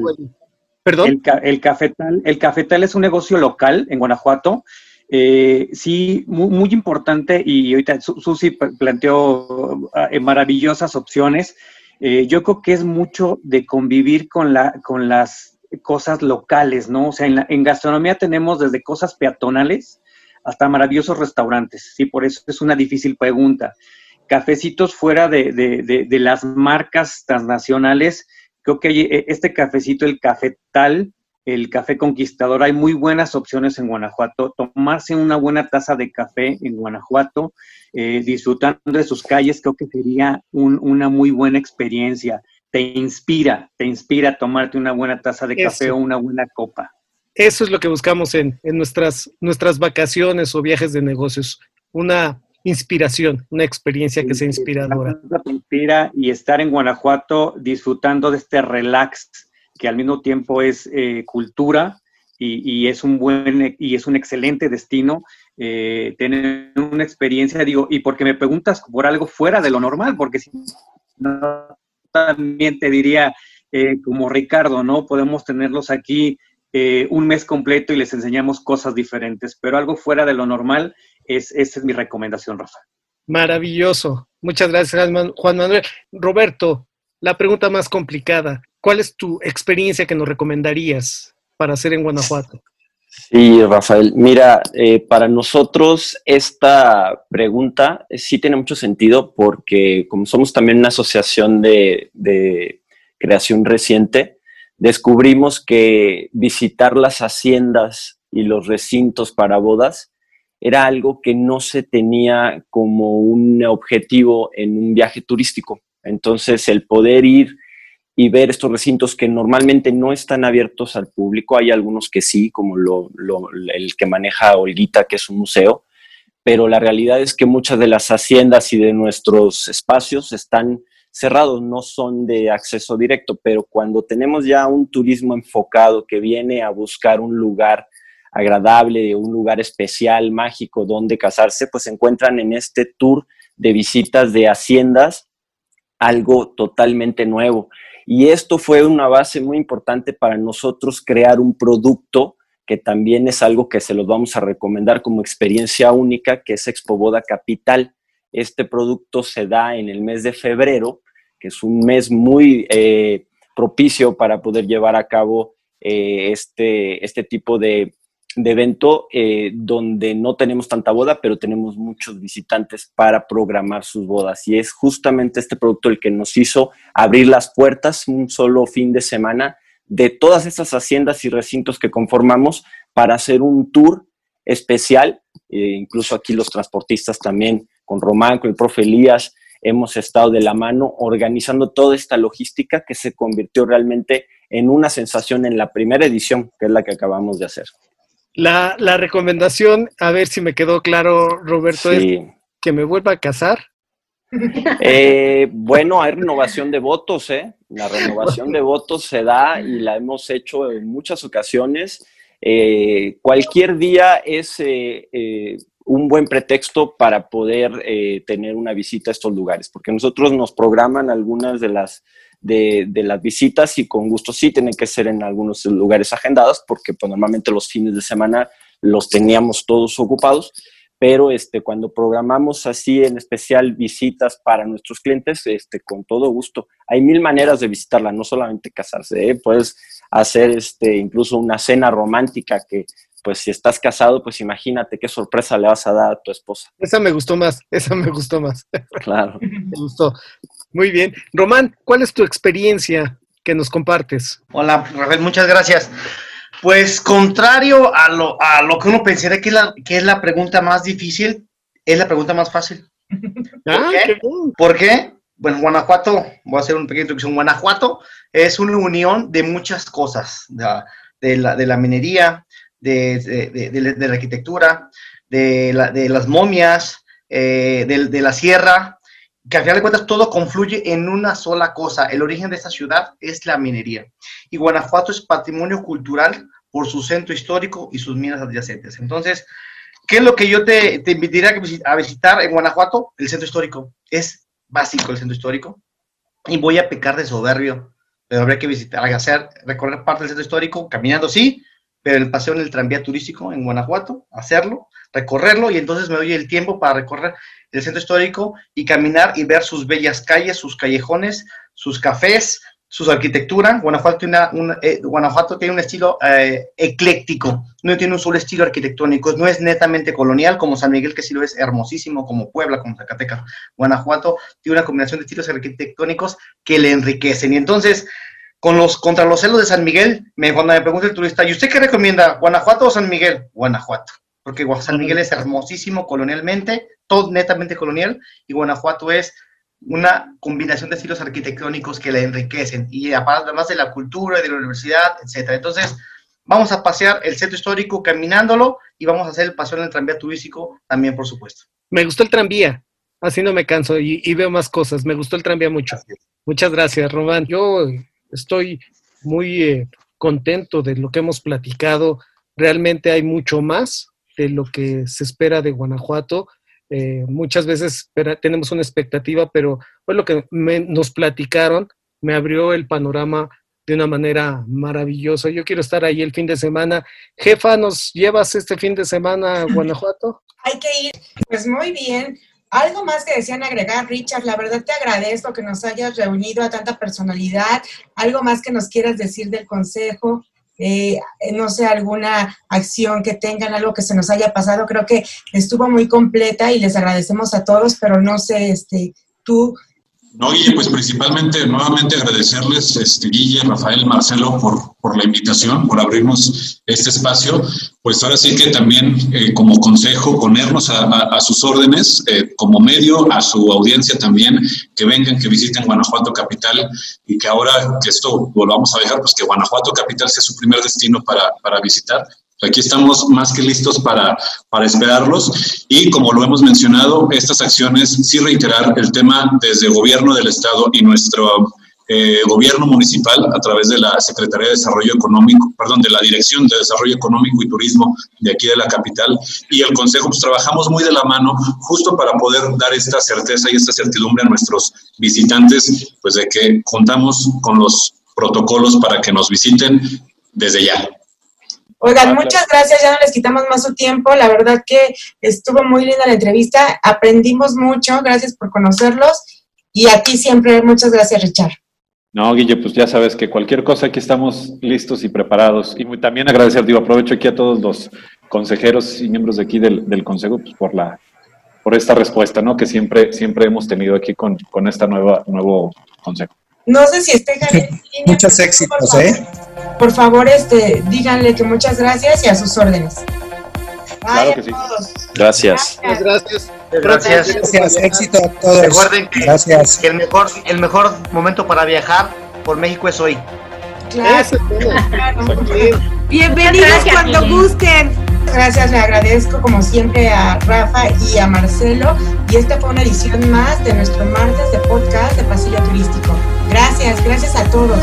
El, cafetal, el cafetal es un negocio local en Guanajuato. Eh, sí, muy, importante y ahorita Susi planteó eh, maravillosas opciones. yo creo que es mucho de convivir con, la, con las cosas locales, ¿no? O sea, en, gastronomía tenemos desde cosas peatonales hasta maravillosos restaurantes, sí, por eso es una difícil pregunta. Cafecitos fuera de, las marcas transnacionales, creo que eh, este cafecito, el cafetal, el café conquistador, hay muy buenas opciones en Guanajuato. Tomarse una buena taza de café en Guanajuato, eh, disfrutando de sus calles, creo que sería una muy buena experiencia te inspira, te inspira a tomarte una buena taza de café o una buena copa. Eso es lo que buscamos en, nuestras, nuestras vacaciones o viajes de negocios, una inspiración, una experiencia que sea inspiradora. Inspira y estar en Guanajuato disfrutando de este relax que al mismo tiempo es eh, cultura y, es un buen y es un excelente destino. Eh, tener una experiencia, digo, y porque me preguntas por algo fuera de lo normal, porque si no también te diría, eh, como Ricardo, ¿no? Podemos tenerlos aquí eh, un mes completo y les enseñamos cosas diferentes, pero algo fuera de lo normal, es, esa es mi recomendación, Rafa. Maravilloso. Muchas gracias, Juan Manuel. Roberto, la pregunta más complicada. ¿Cuál es tu experiencia que nos recomendarías para hacer en Guanajuato? Sí, Rafael. Mira, eh, para nosotros esta pregunta sí tiene mucho sentido porque como somos también una asociación de, creación reciente, descubrimos que visitar las haciendas y los recintos para bodas era algo que no se tenía como un objetivo en un viaje turístico. Entonces, el poder ir y ver estos recintos que normalmente no están abiertos al público. Hay algunos que sí, como el que maneja Olguita, que es un museo, pero la realidad es que muchas de las haciendas y de nuestros espacios están cerrados, no son de acceso directo, pero cuando tenemos ya un turismo enfocado que viene a buscar un lugar agradable, un lugar especial, mágico, donde casarse, pues se encuentran en este tour de visitas de haciendas algo totalmente nuevo. Y esto fue una base muy importante para nosotros crear un producto que también es algo que se los vamos a recomendar como experiencia única, que es Expo Boda Capital. Este producto se da en el mes de febrero, que es un mes muy eh, propicio para poder llevar a cabo eh, este, este tipo de, de evento eh, donde no tenemos tanta boda, pero tenemos muchos visitantes para programar sus bodas. Y es justamente este producto el que nos hizo abrir las puertas un solo fin de semana de todas estas haciendas y recintos que conformamos para hacer un tour especial. Eh, incluso aquí los transportistas también, con Román, con el profe Elías, hemos estado de la mano organizando toda esta logística que se convirtió realmente en una sensación en la primera edición, que es la que acabamos de hacer. La, recomendación, a ver si me quedó claro, Roberto, es que me vuelva a casar. Eh, bueno, hay renovación de votos, ¿eh? La renovación de votos se da y la hemos hecho en muchas ocasiones. Eh, cualquier día es eh, un buen pretexto para poder tener una visita a estos lugares, porque nosotros nos programan algunas de las de, las visitas y con gusto sí tienen que ser en algunos lugares agendados porque pues, normalmente los fines de semana los teníamos todos ocupados, pero este, cuando programamos así en especial visitas para nuestros clientes, este, con todo gusto. Hay mil maneras de visitarla, no solamente casarse, ¿eh? puedes hacer este, incluso una cena romántica que pues si estás casado, pues imagínate qué sorpresa le vas a dar a tu esposa. Esa me gustó más, esa me gustó más. Claro. me gustó. Muy bien. Román, ¿cuál es tu experiencia que nos compartes? Hola, Rafael, muchas gracias. Pues contrario a lo, a lo que uno pensaría que es, la, que es la pregunta más difícil, es la pregunta más fácil. ¿Por, ah, qué? ¿Por qué? bueno, Guanajuato, voy a hacer un pequeño introducción. Guanajuato es una unión de muchas cosas, de, la, de la, minería, de, de, la arquitectura, de, las momias, eh, de, la sierra, que al final de cuentas todo confluye en una sola cosa. El origen de esta ciudad es la minería. Y Guanajuato es patrimonio cultural por su centro histórico y sus minas adyacentes. Entonces, ¿qué es lo que yo te, te invitaría a visitar en Guanajuato? El centro histórico. Es básico el centro histórico. Y voy a pecar de soberbio, pero habría que visitar, hacer, recorrer parte del centro histórico, caminando sí, pero el paseo en el tranvía turístico en Guanajuato, hacerlo, recorrerlo y entonces me doy el tiempo para recorrer el centro histórico y caminar y ver sus bellas calles, sus callejones, sus cafés, su arquitectura. Guanajuato tiene, un, eh, Guanajuato tiene un estilo eh, ecléctico, no tiene un solo estilo arquitectónico, no es netamente colonial como San Miguel, que sí lo es hermosísimo, como Puebla, como Zacatecas. Guanajuato tiene una combinación de estilos arquitectónicos que le enriquecen. Y entonces, con los, contra los celos de San Miguel, me, cuando me pregunta el turista, ¿y usted qué recomienda, Guanajuato o San Miguel? Guanajuato, porque San Miguel es hermosísimo colonialmente, todo netamente colonial, y Guanajuato es una combinación de estilos arquitectónicos que le enriquecen, y además de la cultura, de la universidad, etcétera. Entonces, vamos a pasear el centro histórico caminándolo y vamos a hacer el paseo en el tranvía turístico también, por supuesto. Me gustó el tranvía, así no me canso y, veo más cosas. Me gustó el tranvía mucho. Muchas gracias, Román. Yo estoy muy eh, contento de lo que hemos platicado. Realmente hay mucho más de lo que se espera de Guanajuato. Eh, muchas veces tenemos una expectativa, pero pues lo que nos platicaron me abrió el panorama de una manera maravillosa. Yo quiero estar ahí el fin de semana. Jefa, ¿nos llevas este fin de semana a Guanajuato? Hay que ir. Pues muy bien. Algo más que desean agregar, Richard. La verdad te agradezco que nos hayas reunido a tanta personalidad. Algo más que nos quieras decir del consejo. Eh, no sé, alguna acción que tengan, algo que se nos haya pasado. Creo que estuvo muy completa y les agradecemos a todos, pero no sé, este, tú no, Guille, pues principalmente nuevamente agradecerles, este, Guille, Rafael, Marcelo, por, por la invitación, por abrirnos este espacio. Pues ahora sí que también eh, como consejo ponernos a, sus órdenes, eh, como medio, a su audiencia también, que vengan, que visiten Guanajuato Capital y que ahora que esto lo vamos a dejar, pues que Guanajuato Capital sea su primer destino para, para visitar Aquí estamos más que listos para, para esperarlos y como lo hemos mencionado, estas acciones sí reiterar el tema desde gobierno del Estado y nuestro eh, gobierno municipal a través de la Secretaría de Desarrollo Económico, perdón, de la Dirección de Desarrollo Económico y Turismo de aquí de la capital y el Consejo, pues trabajamos muy de la mano justo para poder dar esta certeza y esta certidumbre a nuestros visitantes, pues de que contamos con los protocolos para que nos visiten desde ya. Oigan, muchas gracias, ya no les quitamos más su tiempo, la verdad que estuvo muy linda la entrevista, aprendimos mucho, gracias por conocerlos y a ti siempre, muchas gracias Richard. No, Guille, pues ya sabes que cualquier cosa aquí estamos listos y preparados. Y también agradecer, digo, aprovecho aquí a todos los consejeros y miembros de aquí del, del Consejo pues, por la por esta respuesta, ¿no? Que siempre, siempre hemos tenido aquí con, con esta nueva, nuevo consejo. No sé si esté Javier. Muchos éxitos, ¿eh? Por favor, este, díganle que muchas gracias y a sus órdenes. claro que sí. Gracias. Gracias. Gracias. Gracias. Éxito a todos. Recuerden que, gracias. que el, mejor, el mejor momento para viajar por México es hoy. Claro. Bienvenidos cuando gusten. Gracias, le agradezco como siempre a Rafa y a Marcelo. Y esta fue una edición más de nuestro martes de podcast de Pasillo Turístico. Gracias, gracias a todos.